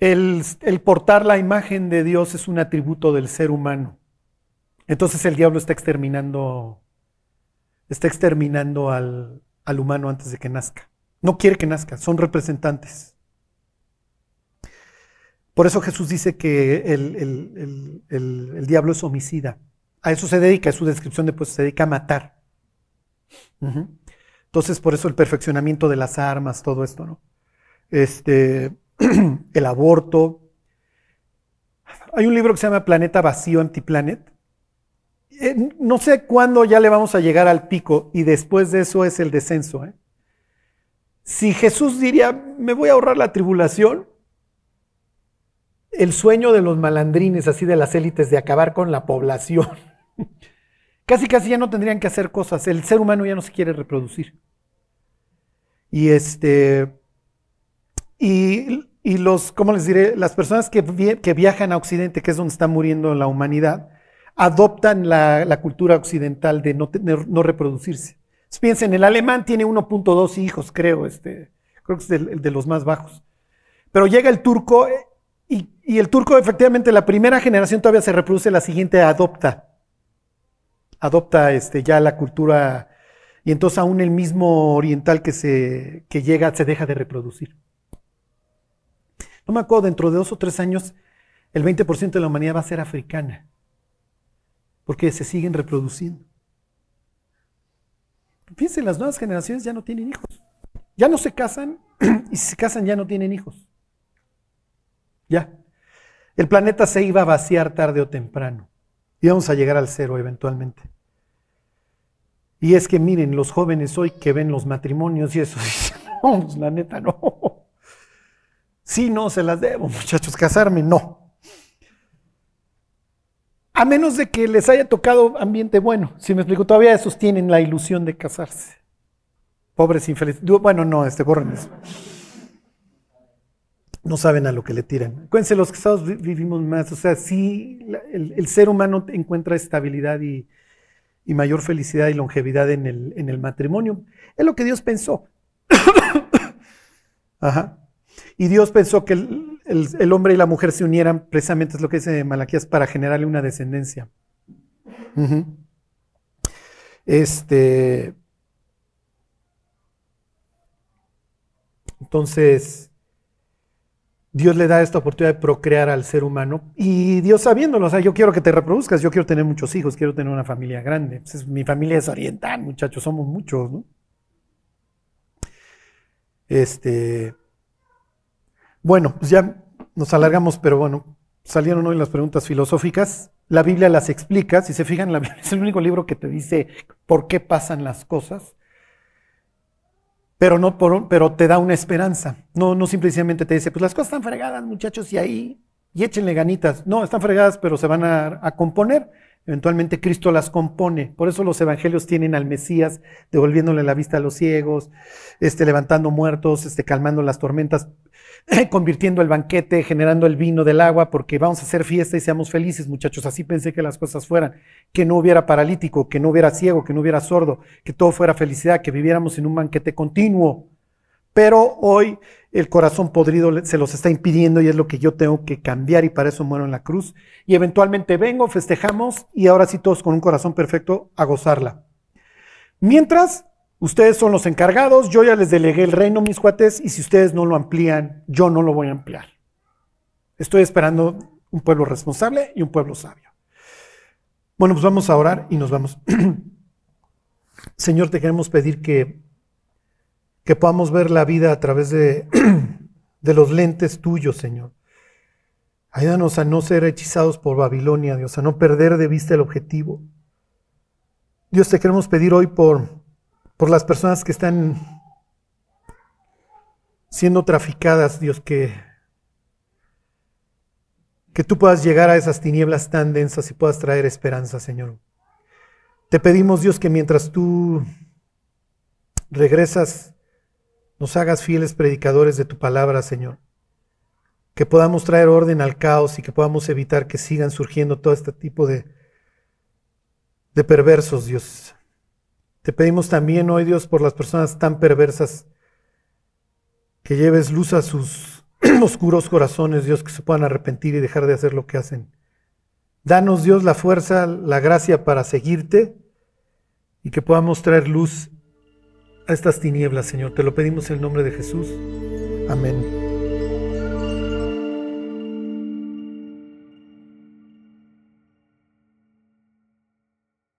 el, portar la imagen de Dios es un atributo del ser humano. Entonces el diablo está exterminando, está exterminando al, humano antes de que nazca. No quiere que nazca, son representantes. Por eso Jesús dice que el, diablo es homicida. A eso se dedica, a su descripción de pues se dedica a matar. Entonces, por eso el perfeccionamiento de las armas, todo esto, ¿no? Este, [CLEARS THROAT] el aborto. Hay un libro que se llama Planeta Vacío, Antiplanet. Eh, no sé cuándo ya le vamos a llegar al pico y después de eso es el descenso. ¿eh? Si Jesús diría, me voy a ahorrar la tribulación, el sueño de los malandrines, así de las élites, de acabar con la población, [LAUGHS] Casi casi ya no tendrían que hacer cosas. El ser humano ya no se quiere reproducir. Y este. Y, y los, ¿cómo les diré? Las personas que, viajan a Occidente, que es donde está muriendo la humanidad, adoptan la, cultura occidental de no, reproducirse. Piensen, el alemán tiene 1.2 hijos, creo, este, creo que es el de los más bajos. Pero llega el turco eh, y, y, el turco, efectivamente, la primera generación todavía se reproduce, la siguiente adopta. Adopta este, ya la cultura, y entonces aún el mismo oriental que, se, que llega se deja de reproducir. No me acuerdo, dentro de dos o tres años, el 20% de la humanidad va a ser africana, porque se siguen reproduciendo. Fíjense, las nuevas generaciones ya no tienen hijos. Ya no se casan [CLEARS THROAT] y si se casan ya no tienen hijos. Ya. El planeta se iba a vaciar tarde o temprano. Íbamos a llegar al cero eventualmente. Y es que miren, los jóvenes hoy que ven los matrimonios y eso, [LAUGHS] no, pues, la neta no. Sí, no, se las debo, muchachos, casarme, no. A menos de que les haya tocado ambiente bueno. Si me explico, todavía esos tienen la ilusión de casarse. Pobres infelices. Bueno, no, este, borren eso. No saben a lo que le tiran. Acuérdense, los casados vivimos más. O sea, sí, el, ser humano encuentra estabilidad y, mayor felicidad y longevidad en el matrimonio. Es lo que Dios pensó. [COUGHS] Ajá. Y Dios pensó que el, el, hombre y la mujer se unieran, precisamente es lo que dice Malaquías, para generarle una descendencia. Este. Entonces, Dios le da esta oportunidad de procrear al ser humano y Dios sabiéndolo, o sea, yo quiero que te reproduzcas, yo quiero tener muchos hijos, quiero tener una familia grande. Pues mi familia es oriental, muchachos, somos muchos, ¿no? Este. Bueno, pues ya nos alargamos, pero bueno, salieron hoy las preguntas filosóficas. La Biblia las explica. Si se fijan, la Biblia [LAUGHS] es el único libro que te dice por qué pasan las cosas. Pero, no por, pero te da una esperanza. No, no simplemente te dice, pues las cosas están fregadas, muchachos, y ahí, y échenle ganitas. No, están fregadas, pero se van a, a componer. Eventualmente Cristo las compone. Por eso los evangelios tienen al Mesías devolviéndole la vista a los ciegos, este, levantando muertos, este, calmando las tormentas, [CLEARS THROAT] convirtiendo el banquete, generando el vino del agua, porque vamos a hacer fiesta y seamos felices, muchachos. Así pensé que las cosas fueran. Que no hubiera paralítico, que no hubiera ciego, que no hubiera sordo, que todo fuera felicidad, que viviéramos en un banquete continuo. Pero hoy el corazón podrido se los está impidiendo y es lo que yo tengo que cambiar y para eso muero en la cruz. Y eventualmente vengo, festejamos y ahora sí todos con un corazón perfecto a gozarla. Mientras, ustedes son los encargados, yo ya les delegué el reino, mis cuates, y si ustedes no lo amplían, yo no lo voy a ampliar. Estoy esperando un pueblo responsable y un pueblo sabio. Bueno, pues vamos a orar y nos vamos. [CLEARS THROAT] Señor, te queremos pedir que que podamos ver la vida a través de, [CLEARS THROAT] de los lentes tuyos, Señor. Ayúdanos a no ser hechizados por Babilonia, Dios, a no perder de vista el objetivo. Dios, te queremos pedir hoy por, por las personas que están siendo traficadas, Dios, que, que tú puedas llegar a esas tinieblas tan densas y puedas traer esperanza, Señor. Te pedimos, Dios, que mientras tú regresas nos hagas fieles predicadores de tu palabra, Señor. Que podamos traer orden al caos y que podamos evitar que sigan surgiendo todo este tipo de, de perversos, Dios. Te pedimos también hoy, Dios, por las personas tan perversas, que lleves luz a sus [CLEARS THROAT] oscuros corazones, Dios, que se puedan arrepentir y dejar de hacer lo que hacen. Danos, Dios, la fuerza, la gracia para seguirte y que podamos traer luz a estas tinieblas, Señor. Te lo pedimos en el nombre de Jesús. Amén.